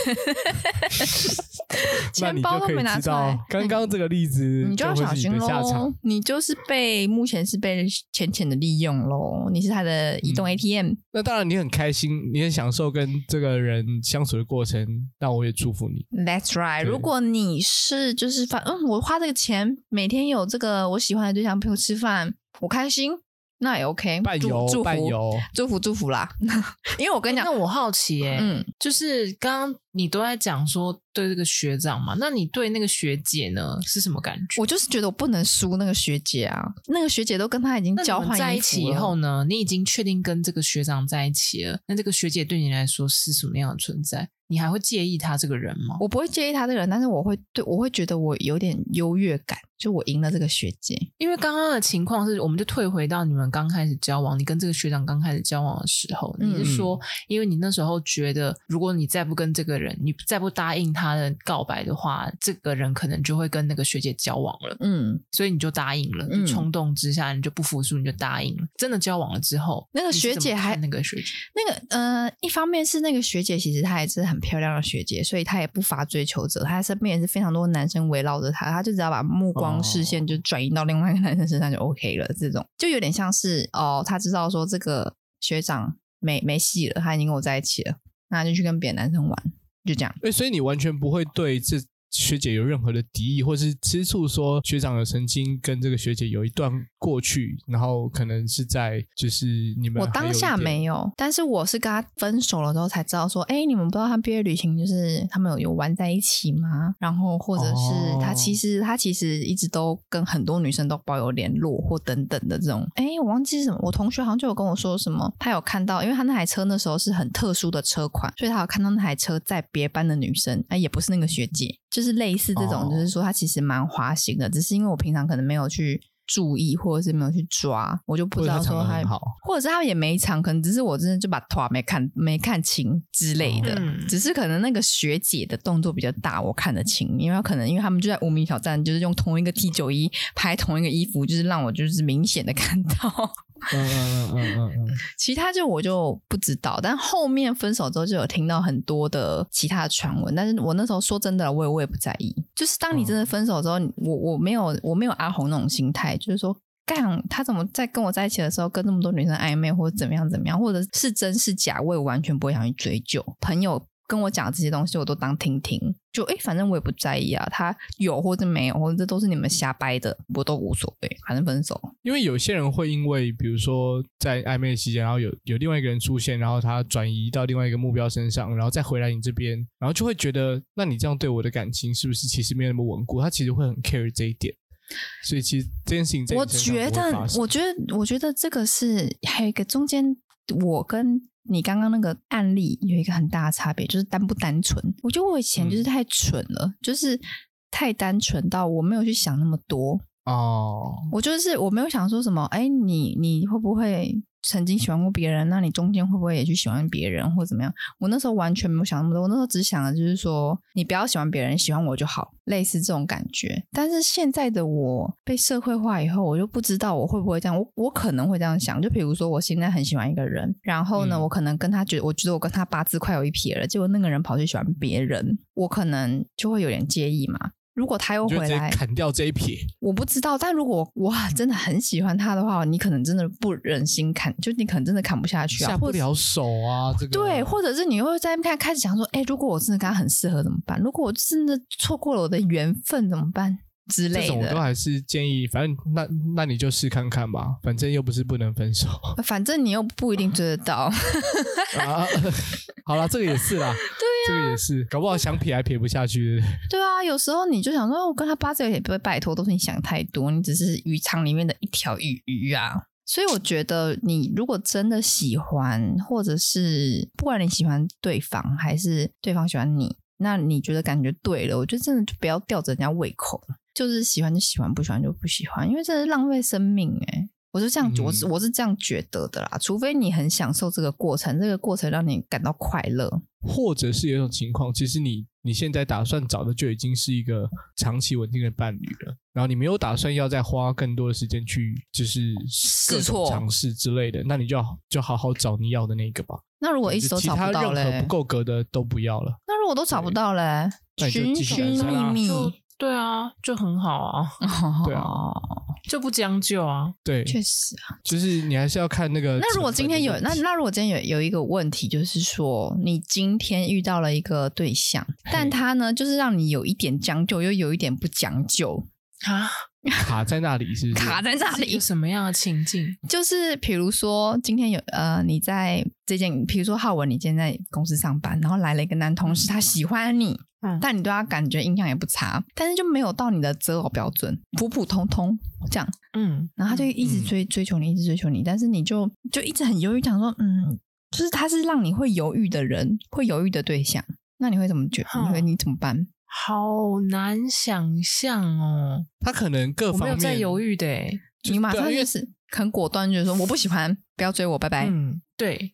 钱包都没拿出来。刚刚这个例子，你就要小心喽。你就是被目前是被浅浅的利用喽。你是他的移动 ATM。嗯。那当然，你很开心，你很享受跟这个人相处的过程，那我也祝福你。That's right。如果你是就是反嗯，我花这个钱，每天有这个我喜欢的对象陪我吃饭，我开心。那也 OK，伴游祝福游。祝福祝福啦，因为我跟你讲，那我好奇哎、欸，嗯，就是刚刚你都在讲说对这个学长嘛，那你对那个学姐呢是什么感觉？我就是觉得我不能输那个学姐啊，那个学姐都跟他已经交换在一起以后呢，你已经确定跟这个学长在一起了，那这个学姐对你来说是什么样的存在？你还会介意他这个人吗？我不会介意他这个人，但是我会对我会觉得我有点优越感。就我赢了这个学姐，因为刚刚的情况是，我们就退回到你们刚开始交往，你跟这个学长刚开始交往的时候，你是说，因为你那时候觉得，如果你再不跟这个人，你再不答应他的告白的话，这个人可能就会跟那个学姐交往了，嗯，所以你就答应了，就冲动之下你就不服输，你就答应了。真的交往了之后，那个学姐还那个学姐，那个呃，一方面是那个学姐其实她也是很漂亮的学姐，所以她也不乏追求者，她身边也是非常多男生围绕着她，她就只要把目光。视线就转移到另外一个男生身上就 OK 了，这种就有点像是哦，她知道说这个学长没没戏了，他已经跟我在一起了，那就去跟别的男生玩，就这样。哎，所以你完全不会对这学姐有任何的敌意，或是吃醋，说学长有曾经跟这个学姐有一段过去，然后可能是在就是你们我当下没有，但是我是跟他分手了之后才知道说，哎，你们不知道他毕业旅行就是他们有有玩在一起吗？然后或者是他其实、哦、他其实一直都跟很多女生都保有联络或等等的这种，哎，我忘记是什么，我同学好像就有跟我说什么，他有看到，因为他那台车那时候是很特殊的车款，所以他有看到那台车在别班的女生，哎，也不是那个学姐。就是类似这种，就是说他其实蛮花心的，只是因为我平常可能没有去注意，或者是没有去抓，我就不知道说他，他或者是他也没藏，可能只是我真的就把图没看没看清之类的，只是可能那个学姐的动作比较大，我看得清，因为可能因为他们就在无名小站，就是用同一个 T 九一拍同一个衣服，就是让我就是明显的看到。嗯嗯嗯嗯嗯嗯，其他就我就不知道，但后面分手之后就有听到很多的其他的传闻，但是我那时候说真的，我也我也不在意。就是当你真的分手之后，我我没有我没有阿红那种心态，就是说干他怎么在跟我在一起的时候跟那么多女生暧昧，或者怎么样怎么样，或者是真是假，我也完全不会想去追究。朋友。跟我讲这些东西，我都当听听，就哎，反正我也不在意啊。他有或者没有，或者这都是你们瞎掰的，我都无所谓，反正分手。因为有些人会因为，比如说在暧昧期间，然后有有另外一个人出现，然后他转移到另外一个目标身上，然后再回来你这边，然后就会觉得，那你这样对我的感情是不是其实没有那么稳固？他其实会很 care 这一点。所以其实这件事情，我觉得，我觉得，我觉得这个是还有一个中间，我跟。你刚刚那个案例有一个很大的差别，就是单不单纯。我觉得我以前就是太蠢了，嗯、就是太单纯到我没有去想那么多哦。我就是我没有想说什么，哎，你你会不会？曾经喜欢过别人，那你中间会不会也去喜欢别人，或怎么样？我那时候完全没有想那么多，我那时候只想的就是说，你不要喜欢别人，喜欢我就好，类似这种感觉。但是现在的我被社会化以后，我就不知道我会不会这样。我我可能会这样想，就比如说我现在很喜欢一个人，然后呢，嗯、我可能跟他觉得，我觉得我跟他八字快有一撇了，结果那个人跑去喜欢别人，我可能就会有点介意嘛。如果他又回来砍掉这一撇，我不知道。但如果我，真的很喜欢他的话，你可能真的不忍心砍，就你可能真的砍不下去啊，下不了手啊。这个对，或者是你会在开开始想说，哎，如果我真的跟他很适合怎么办？如果我真的错过了我的缘分怎么办？之类的，这种我都还是建议，反正那那你就试看看吧，反正又不是不能分手，反正你又不一定追得到。啊、好了，这个也是啦，对呀、啊，这个也是，搞不好想撇还撇不下去。对啊，有时候你就想说，我跟他八字也不会拜托，都是你想太多，你只是鱼塘里面的一条鱼鱼啊。所以我觉得，你如果真的喜欢，或者是不管你喜欢对方还是对方喜欢你，那你觉得感觉对了，我觉得真的就不要吊着人家胃口。就是喜欢就喜欢，不喜欢就不喜欢，因为这是浪费生命哎、欸！我是这样，嗯、我是我是这样觉得的啦。除非你很享受这个过程，这个过程让你感到快乐，或者是有一种情况，其实你你现在打算找的就已经是一个长期稳定的伴侣了，然后你没有打算要再花更多的时间去就是各种尝试之类的，那你就要就好好找你要的那个吧。那如果一直都找不到嘞，不够格的都不要了。那如果都找不到嘞，寻寻觅觅。对啊，就很好啊，对啊，就不将就啊，对，确实啊，就是你还是要看那个。那如果今天有那那如果今天有有一个问题，就是说你今天遇到了一个对象，但他呢，就是让你有一点将就，又有一点不将就。啊，卡在那里是不是？卡在那里。有什么样的情境？就是比如说今天有呃你在这件，比如说浩文，你今天在公司上班，然后来了一个男同事，他喜欢你。嗯，但你对他感觉印象也不差，但是就没有到你的择偶标准，普普通通这样。嗯，然后他就一直追、嗯、追求你，一直追求你，但是你就就一直很犹豫，想说，嗯，就是他是让你会犹豫的人，会犹豫的对象，那你会怎么觉得？你会你怎么办？好难想象哦。他可能各方面没有在犹豫的，你马上就是很果断，就是说我不喜欢，不要追我，拜拜。嗯，对，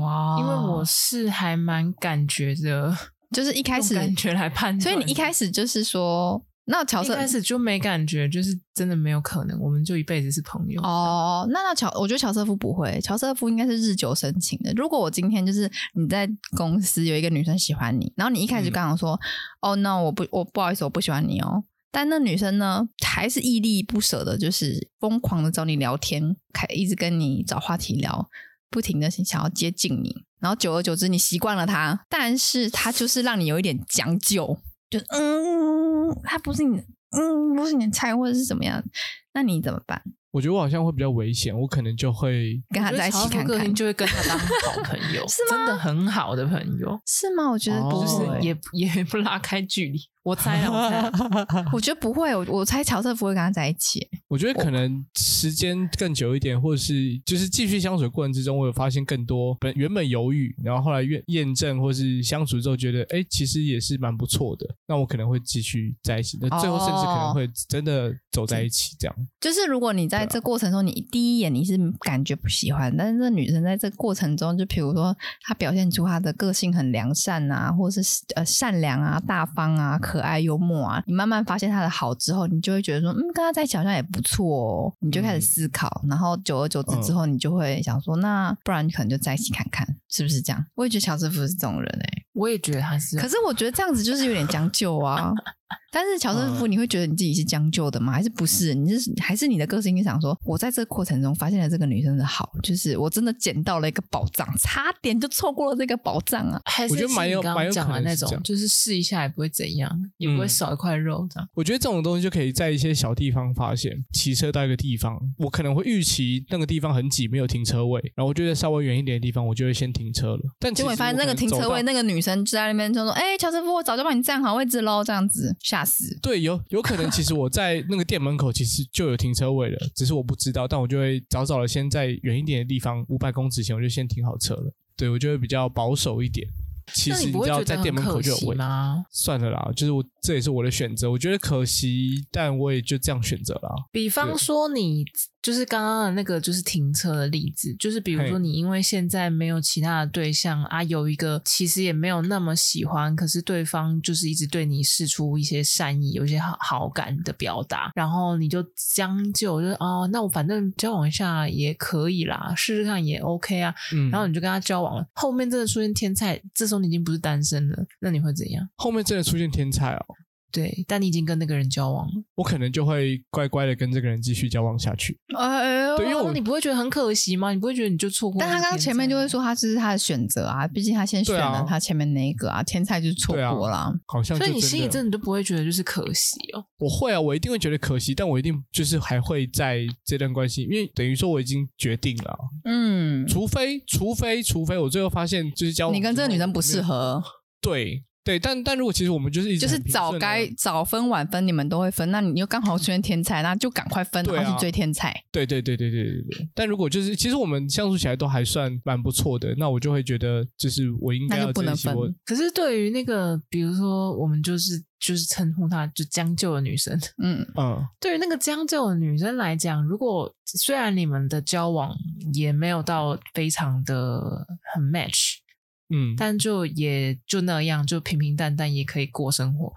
哇，因为我是还蛮感觉的。就是一开始感觉来判断，所以你一开始就是说，那乔瑟一开始就没感觉，就是真的没有可能，我们就一辈子是朋友哦。那那乔，我觉得乔瑟夫不会，乔瑟夫应该是日久生情的。如果我今天就是你在公司有一个女生喜欢你，然后你一开始就刚刚说，嗯、哦，那我不，我不好意思，我不喜欢你哦。但那女生呢，还是屹立不舍的，就是疯狂的找你聊天，开一直跟你找话题聊，不停的想要接近你。然后久而久之，你习惯了他，但是他就是让你有一点将就，就嗯，他不是你，嗯，不是你的菜，或者是怎么样，那你怎么办？我觉得我好像会比较危险，我可能就会跟他在一起看看，就会跟他当好朋友，是吗？真的很好的朋友，是吗？我觉得不是，哦、也 也不拉开距离。我猜啊，我猜，我觉得不会。我我猜乔瑟夫会跟他在一起。我觉得可能时间更久一点，或者是就是继续相处的过程之中，我有发现更多本原本犹豫，然后后来验验证，或是相处之后觉得，哎，其实也是蛮不错的。那我可能会继续在一起，那最后甚至可能会真的走在一起。这样、哦、就是如果你在这过程中，你第一眼你是感觉不喜欢，但是这女生在这过程中，就比如说她表现出她的个性很良善啊，或者是呃善良啊、大方啊。可爱幽默啊！你慢慢发现他的好之后，你就会觉得说，嗯，跟他在一起好像也不错哦。你就开始思考，嗯、然后久而久之之后，你就会想说，嗯、那不然你可能就在一起看看，是不是这样？我也觉得乔瑟夫是这种人哎、欸，我也觉得他是。可是我觉得这样子就是有点将就啊。但是乔瑟夫，你会觉得你自己是将就的吗？还是不是？你是还是你的个性？你想说，我在这个过程中发现了这个女生的好，就是我真的捡到了一个宝藏，差点就错过了这个宝藏啊！还是你刚刚讲的那种，就是试一下也不会怎样，也不会少一块肉这样。我觉得这种东西就可以在一些小地方发现。骑车到一个地方，我可能会预期那个地方很挤，没有停车位，然后我觉得稍微远一点的地方，我就会先停车了。但结果发现那个停车位，那个女生就在那边就说：“哎，乔瑟夫，我早就帮你占好位置喽。”这样子吓死。对，有。有可能，其实我在那个店门口其实就有停车位了，只是我不知道。但我就会早早的先在远一点的地方，五百公尺前我就先停好车了。对，我就会比较保守一点。其实你知道，在店门口就有位吗？算了啦，就是我这也是我的选择。我觉得可惜，但我也就这样选择了。比方说你。就是刚刚的那个，就是停车的例子，就是比如说你因为现在没有其他的对象啊，有一个其实也没有那么喜欢，可是对方就是一直对你示出一些善意，有一些好好感的表达，然后你就将就，就哦，那我反正交往一下也可以啦，试试看也 OK 啊，嗯，然后你就跟他交往了，后面真的出现天才，这时候你已经不是单身了，那你会怎样？后面真的出现天才哦。对，但你已经跟那个人交往了，我可能就会乖乖的跟这个人继续交往下去。哎呦，对，因为我你不会觉得很可惜吗？你不会觉得你就错过？但他刚刚前面就会说他这是他的选择啊，毕竟他先选了他前面那一个啊，天才就是错过了，好像。所以你心里真的都不会觉得就是可惜哦？我会啊，我一定会觉得可惜，但我一定就是还会在这段关系，因为等于说我已经决定了，嗯，除非除非除非我最后发现就是交往，你跟这个女生不适合，对。对，但但如果其实我们就是一直就是早该早分晚分，你们都会分，那你又刚好出现天才，那就赶快分，然后去追天才。对对对对对对对。但如果就是其实我们相处起来都还算蛮不错的，那我就会觉得就是我应该要珍惜我。可是对于那个比如说我们就是就是称呼她就将就的女生，嗯 嗯，对于那个将就的女生来讲，如果虽然你们的交往也没有到非常的很 match。嗯，但就也就那样，就平平淡淡也可以过生活。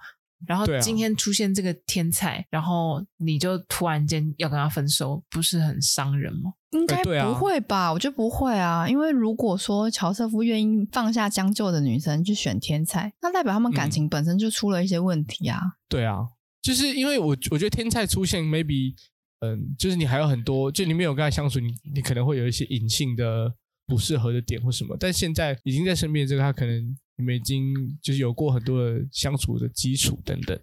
然后今天出现这个天才，啊、然后你就突然间要跟他分手，不是很伤人吗？应该不会吧？我觉得不会啊，因为如果说乔瑟夫愿意放下将就的女生去选天才，那代表他们感情本身就出了一些问题啊。嗯、对啊，就是因为我我觉得天才出现，maybe 嗯，就是你还有很多，就你没有跟他相处，你你可能会有一些隐性的。不适合的点或什么，但现在已经在身边，这个他可能你们已经就是有过很多的相处的基础等等。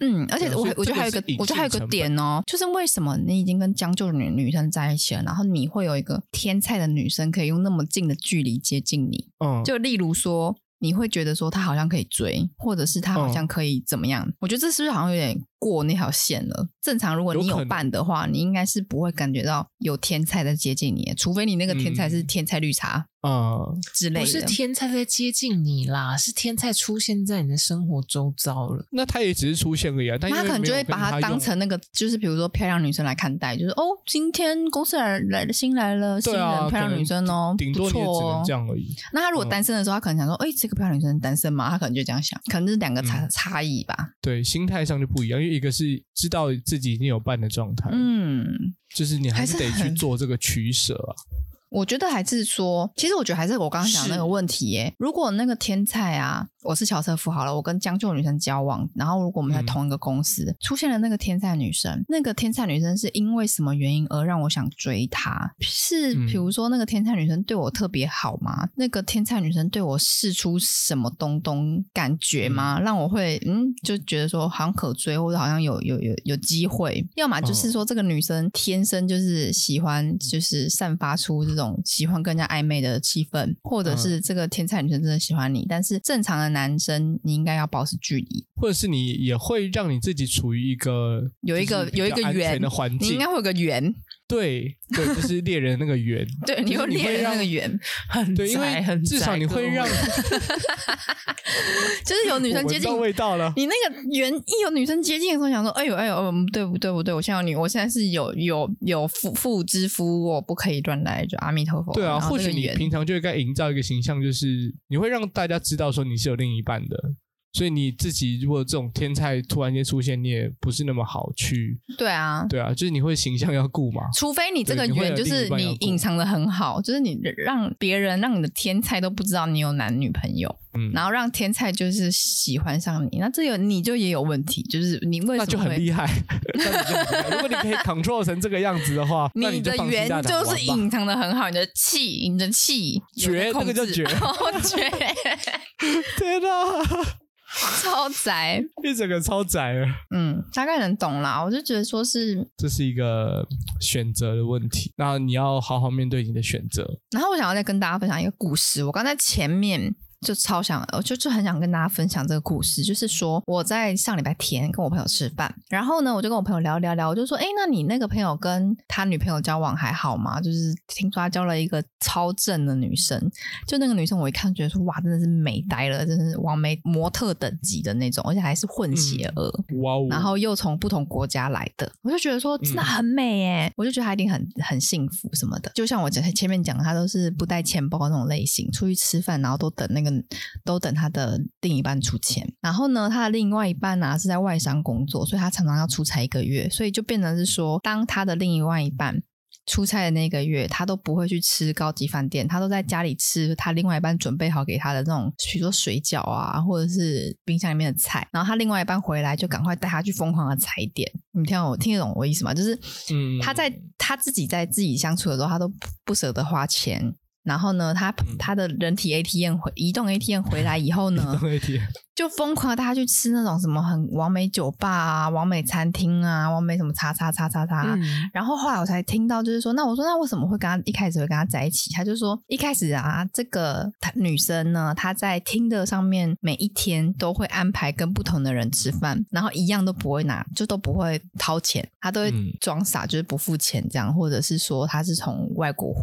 嗯，而且我我觉得还有一个，我觉得还有一个点哦，就是为什么你已经跟将就的女女生在一起了，然后你会有一个天菜的女生可以用那么近的距离接近你？嗯，就例如说。你会觉得说她好像可以追，或者是她好像可以怎么样？嗯、我觉得这是不是好像有点过那条线了？正常，如果你有伴的话，你应该是不会感觉到有天才在接近你，除非你那个天才是天才绿茶。嗯啊，之类的，不是天才在接近你啦，是天才出现在你的生活周遭了。那他也只是出现而已啊，但他可能就会把它当成那个，就是比如说漂亮女生来看待，就是哦，今天公司来来了新来了新人漂亮女生哦，顶多也只能这样而已。那他如果单身的时候，他可能想说，哎，这个漂亮女生单身吗？他可能就这样想，可能是两个差差异吧。对，心态上就不一样，因为一个是知道自己已经有伴的状态，嗯，就是你还是得去做这个取舍啊。我觉得还是说，其实我觉得还是我刚刚讲的那个问题耶。如果那个天菜啊，我是乔瑟夫好了，我跟将就女生交往，然后如果我们在同一个公司、嗯、出现了那个天才女生，那个天才女生是因为什么原因而让我想追她？是比如说那个天才女生对我特别好吗？嗯、那个天才女生对我试出什么东东感觉吗？嗯、让我会嗯就觉得说好像可追，或者好像有有有有机会？要么就是说这个女生天生就是喜欢，就是散发出这种喜欢跟人家暧昧的气氛，或者是这个天才女生真的喜欢你，但是正常的男生你应该要保持距离，或者是你也会让你自己处于一个有一个有一个圆的环境，你应该会有个圆。对对，就是猎人那个圆，对，你有猎人那个圆，很对，因为至少你会让，就是有女生接近味道了。你那个圆一有女生接近的时候，想说，哎呦哎呦，嗯，对不对不对，我现在有女，我现在是有有有妇妇之夫，我不可以乱来，就阿弥陀佛。对啊，或许你平常就应该营造一个形象，就是你会让大家知道说你是有另一半的。所以你自己如果这种天才突然间出现，你也不是那么好去。对啊，对啊，就是你会形象要顾嘛。除非你这个缘就是你隐藏的很好，就是你让别人让你的天才都不知道你有男女朋友，嗯，然后让天才就是喜欢上你，那这个你就也有问题，就是你为什么 那就很厉害？如果你可以 control 成这个样子的话，你的缘就是隐藏的很好，你的气，你的气绝，那个叫绝，绝，天哪！超宅，一整个超宅了。嗯，大概能懂啦。我就觉得说是这是一个选择的问题，那你要好好面对你的选择。然后我想要再跟大家分享一个故事。我刚才前面。就超想，我就就很想跟大家分享这个故事，就是说我在上礼拜天跟我朋友吃饭，然后呢，我就跟我朋友聊聊聊，我就说，哎，那你那个朋友跟他女朋友交往还好吗？就是听说他交了一个超正的女生，就那个女生我一看觉得说，哇，真的是美呆了，真的是网美模特等级的那种，而且还是混血儿，嗯、哇哦，然后又从不同国家来的，我就觉得说真的很美哎，我就觉得他一定很很幸福什么的，就像我前前面讲的，他都是不带钱包那种类型，出去吃饭然后都等那个。都等他的另一半出钱，然后呢，他的另外一半呢、是在外商工作，所以他常常要出差一个月，所以就变成是说，当他的另外一半出差的那个月，他都不会去吃高级饭店，他都在家里吃他另外一半准备好给他的那种，比如说水饺啊，或者是冰箱里面的菜，然后他另外一半回来就赶快带他去疯狂的踩点。你听我听得懂我意思吗？就是，他在他自己在自己相处的时候，他都不舍得花钱。然后呢，他他的人体 ATM 回移动 ATM 回来以后呢，就疯狂带他去吃那种什么很完美酒吧啊、完美餐厅啊、完美什么叉叉叉叉叉。嗯、然后后来我才听到，就是说，那我说那为什么会跟他一开始会跟他在一起？他就说一开始啊，这个女生呢，她在 Tinder 上面每一天都会安排跟不同的人吃饭，然后一样都不会拿，就都不会掏钱，她都会装傻，就是不付钱这样，或者是说她是从外国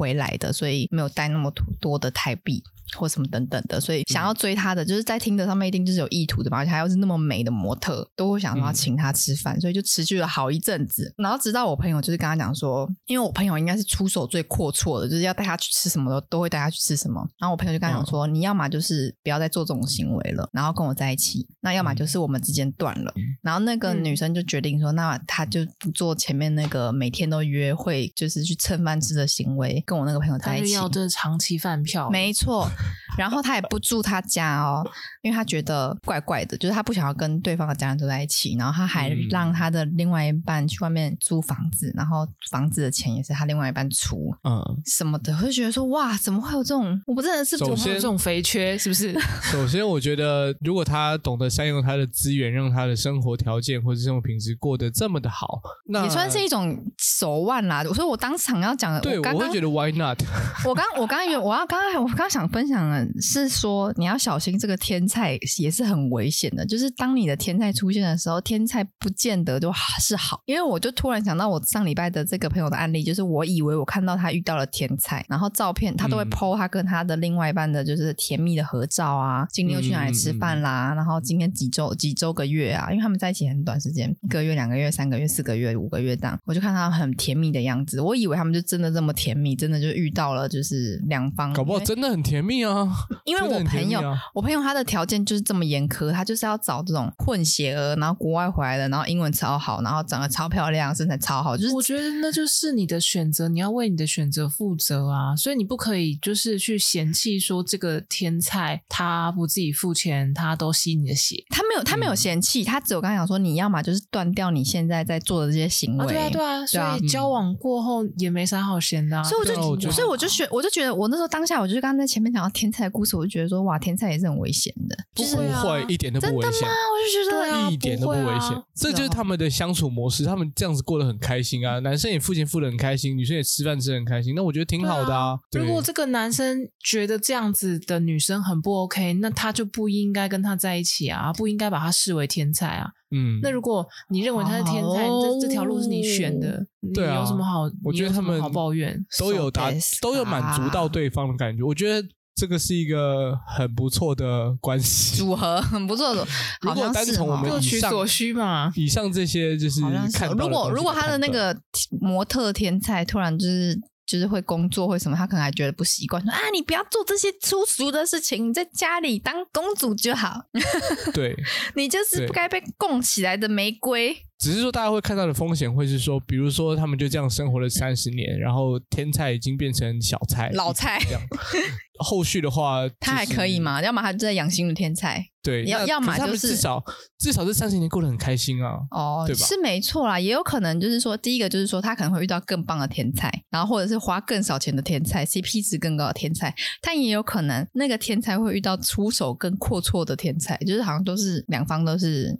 回来的，所以。没有带那么多的台币或什么等等的，所以想要追她的，就是在 Tinder 上面一定就是有意图的嘛，而且还要是那么美的模特，都会想要请她吃饭，嗯、所以就持续了好一阵子。然后直到我朋友就是跟他讲说，因为我朋友应该是出手最阔绰的，就是要带她去吃什么的都会带她去吃什么。然后我朋友就跟他讲说，嗯、你要么就是不要再做这种行为了，然后跟我在一起；那要么就是我们之间断了。嗯、然后那个女生就决定说，那她就不做前面那个每天都约会，就是去蹭饭吃的行为，跟我那个朋友在一起。长期饭票，没错。然后他也不住他家哦，因为他觉得怪怪的，就是他不想要跟对方的家人住在一起。然后他还让他的另外一半去外面租房子，然后房子的钱也是他另外一半出，嗯，什么的。我就觉得说，哇，怎么会有这种？我不真的是首先这种肥缺，是不是？首先，我觉得如果他懂得善用他的资源，让他的生活条件或者生活品质过得这么的好，那也算是一种手腕啦。所以我当场要讲的，对，我，刚刚我会觉得 Why not？我刚我刚刚以为我要刚刚我刚刚想分享的是说，你要小心这个天菜也是很危险的。就是当你的天菜出现的时候，天菜不见得就是好。因为我就突然想到我上礼拜的这个朋友的案例，就是我以为我看到他遇到了天菜，然后照片他都会 po 他跟他的另外一半的就是甜蜜的合照啊，今天又去哪里吃饭啦，然后今天几周几周个月啊，因为他们在一起很短时间，一个月、两个月、三个月、四个月、五个月这样，我就看他很甜蜜的样子，我以为他们就真的这么甜蜜，真的就遇到了就是两方。搞不好真的很甜蜜。密啊！因为我朋友，啊、我朋友他的条件就是这么严苛，他就是要找这种混血儿，然后国外回来的，然后英文超好，然后长得超漂亮，身材超好。就是我觉得那就是你的选择，你要为你的选择负责啊！所以你不可以就是去嫌弃说这个天菜他不自己付钱，他都吸你的血。他没有，他没有嫌弃，嗯、他只有刚才讲说，你要么就是断掉你现在在做的这些行为。啊对啊，对啊，所以交往过后也没啥好嫌的、啊。所以我就，所以我就觉，我就觉得，我那时候当下，我就是刚刚在前面讲到天才的故事，我就觉得说，哇，天才也是很危险的，就是不会一点都不危险。我就觉得、啊、一点都不危险，啊、这就是他们的相处模式，他们这样子过得很开心啊。男生也付钱付得很开心，女生也吃饭吃得很开心，那我觉得挺好的啊。如果这个男生觉得这样子的女生很不 OK，那他就不应该跟她在一起啊，不应该把她视为天才啊。嗯，那如果你认为他是天才，这这条路是你选的，你有什么好？我觉得他们好抱怨，都有达，都有满足到对方的感觉。我觉得这个是一个很不错的关系组合，很不错的。如果单从我们各取所需嘛，以上这些就是看。如果如果他的那个模特天才突然就是。就是会工作或什么，他可能还觉得不习惯，说啊，你不要做这些粗俗的事情，你在家里当公主就好。对，你就是不该被供起来的玫瑰。只是说大家会看到的风险会是说，比如说他们就这样生活了三十年，然后天菜已经变成小菜、老菜这样。后续的话，他还可以吗？要么他就在养新的天菜。对，要要么就是至少至少这三十年过得很开心啊。哦，对吧？是没错啦，也有可能就是说，第一个就是说他可能会遇到更棒的天才，然后或者是花更少钱的天才，CP 值更高的天才。但也有可能那个天才会遇到出手更阔绰的天才，就是好像都是两方都是。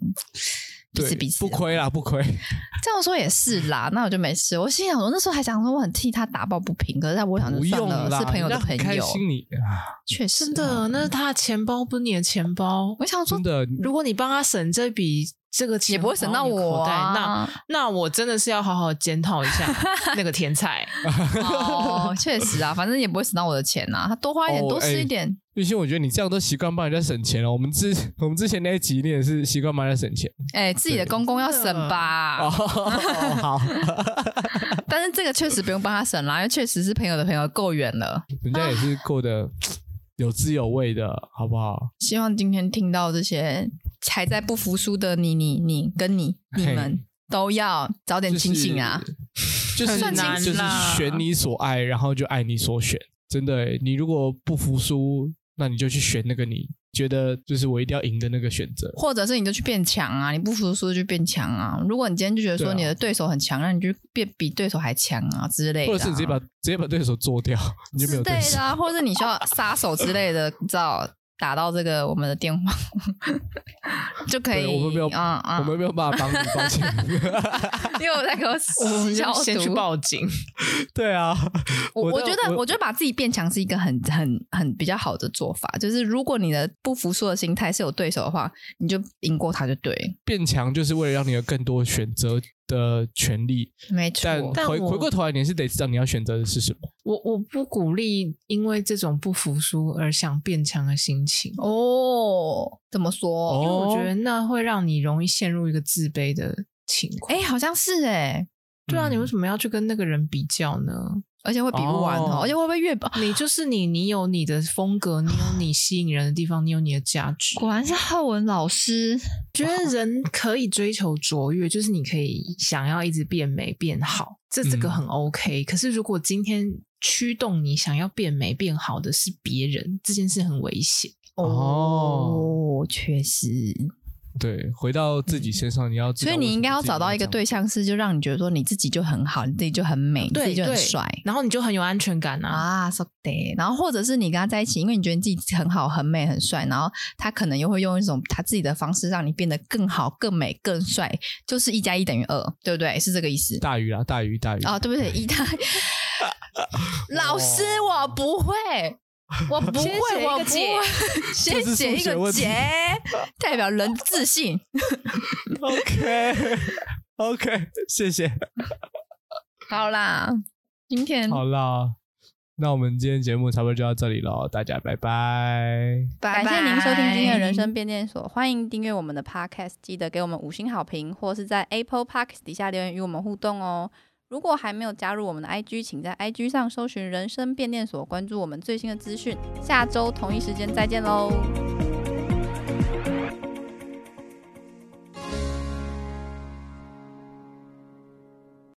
对，彼此不亏啦，不亏。这样说也是啦，那我就没事。我心想，我那时候还想说，我很替他打抱不平，可是在我想就算了，是朋友的朋友，开心你确实真的，那是他的钱包，不是你的钱包。我想说，真的，如果你帮他省这笔这个钱，也不会省到我啊。那那我真的是要好好检讨一下那个 天才。哦，确实啊，反正也不会省到我的钱呐，他多花一点，多吃一点。玉兴，我觉得你这样都习惯帮人家省钱了。我们之 我们之前那一集你也是习惯帮人家省钱。哎、欸，自己的公公要省吧。哦，好。但是这个确实不用帮他省啦，因为确实是朋友的朋友够远了。人家也是过得有滋有味的，好不好？希望今天听到这些还在不服输的你、你、你跟你你们都要早点清醒啊！就是就是就是选你所爱，然后就爱你所选。真的，你如果不服输。那你就去选那个你觉得就是我一定要赢的那个选择，或者是你就去变强啊！你不服输就变强啊！如果你今天就觉得说你的对手很强，那、啊、你就变比对手还强啊之类的、啊，或者是你直接把直接把对手做掉，你就没有对手啊！或者是你需要杀手之类的，你知道。打到这个我们的电话 就可以。我们没有，嗯嗯，我们没有办法帮你，抱歉。因为我在给我消毒，先去报警。对啊，我我觉得，我觉得把自己变强是一个很很很比较好的做法。就是如果你的不服输的心态是有对手的话，你就赢过他就对。变强就是为了让你有更多选择的权利，没错。但回回过头来，你是得知道你要选择的是什么。我我不鼓励因为这种不服输而想变强的心情。哦，怎么说？因为我觉得那会让你容易陷入一个自卑的情况。哎，好像是哎。对啊，你为什么要去跟那个人比较呢？而且会比不完哦，而且会不会越比？你 就是你，你有你的风格，你有你吸引人的地方，你有你的价值。果然是浩文老师，觉得人可以追求卓越，就是你可以想要一直变美变好，这这个很 OK。可是如果今天驱动你想要变美变好的是别人，这件事很危险哦。确实。对，回到自己身上，嗯、你要，所以你应该要找到一个对象，是就让你觉得说你自己就很好，你自己就很美，你自己就很帅，然后你就很有安全感啊。啊，说对。然后或者是你跟他在一起，因为你觉得你自己很好、很美、很帅，然后他可能又会用一种他自己的方式让你变得更好、更美、更帅，就是一加一等于二，对不对？是这个意思。大于啊，大于大于。哦，对不对？一大。老师，我不会。我不会，我不会，先写一个结，代表人自信。OK，OK，okay, okay, 谢谢。好啦，今天好啦，那我们今天节目差不多就到这里了，大家拜拜。感谢您收听今天的人生变电所，欢迎订阅我们的 Podcast，记得给我们五星好评，或是在 Apple Podcast 底下留言与我们互动哦。如果还没有加入我们的 IG，请在 IG 上搜寻“人生变电所”，关注我们最新的资讯。下周同一时间再见喽！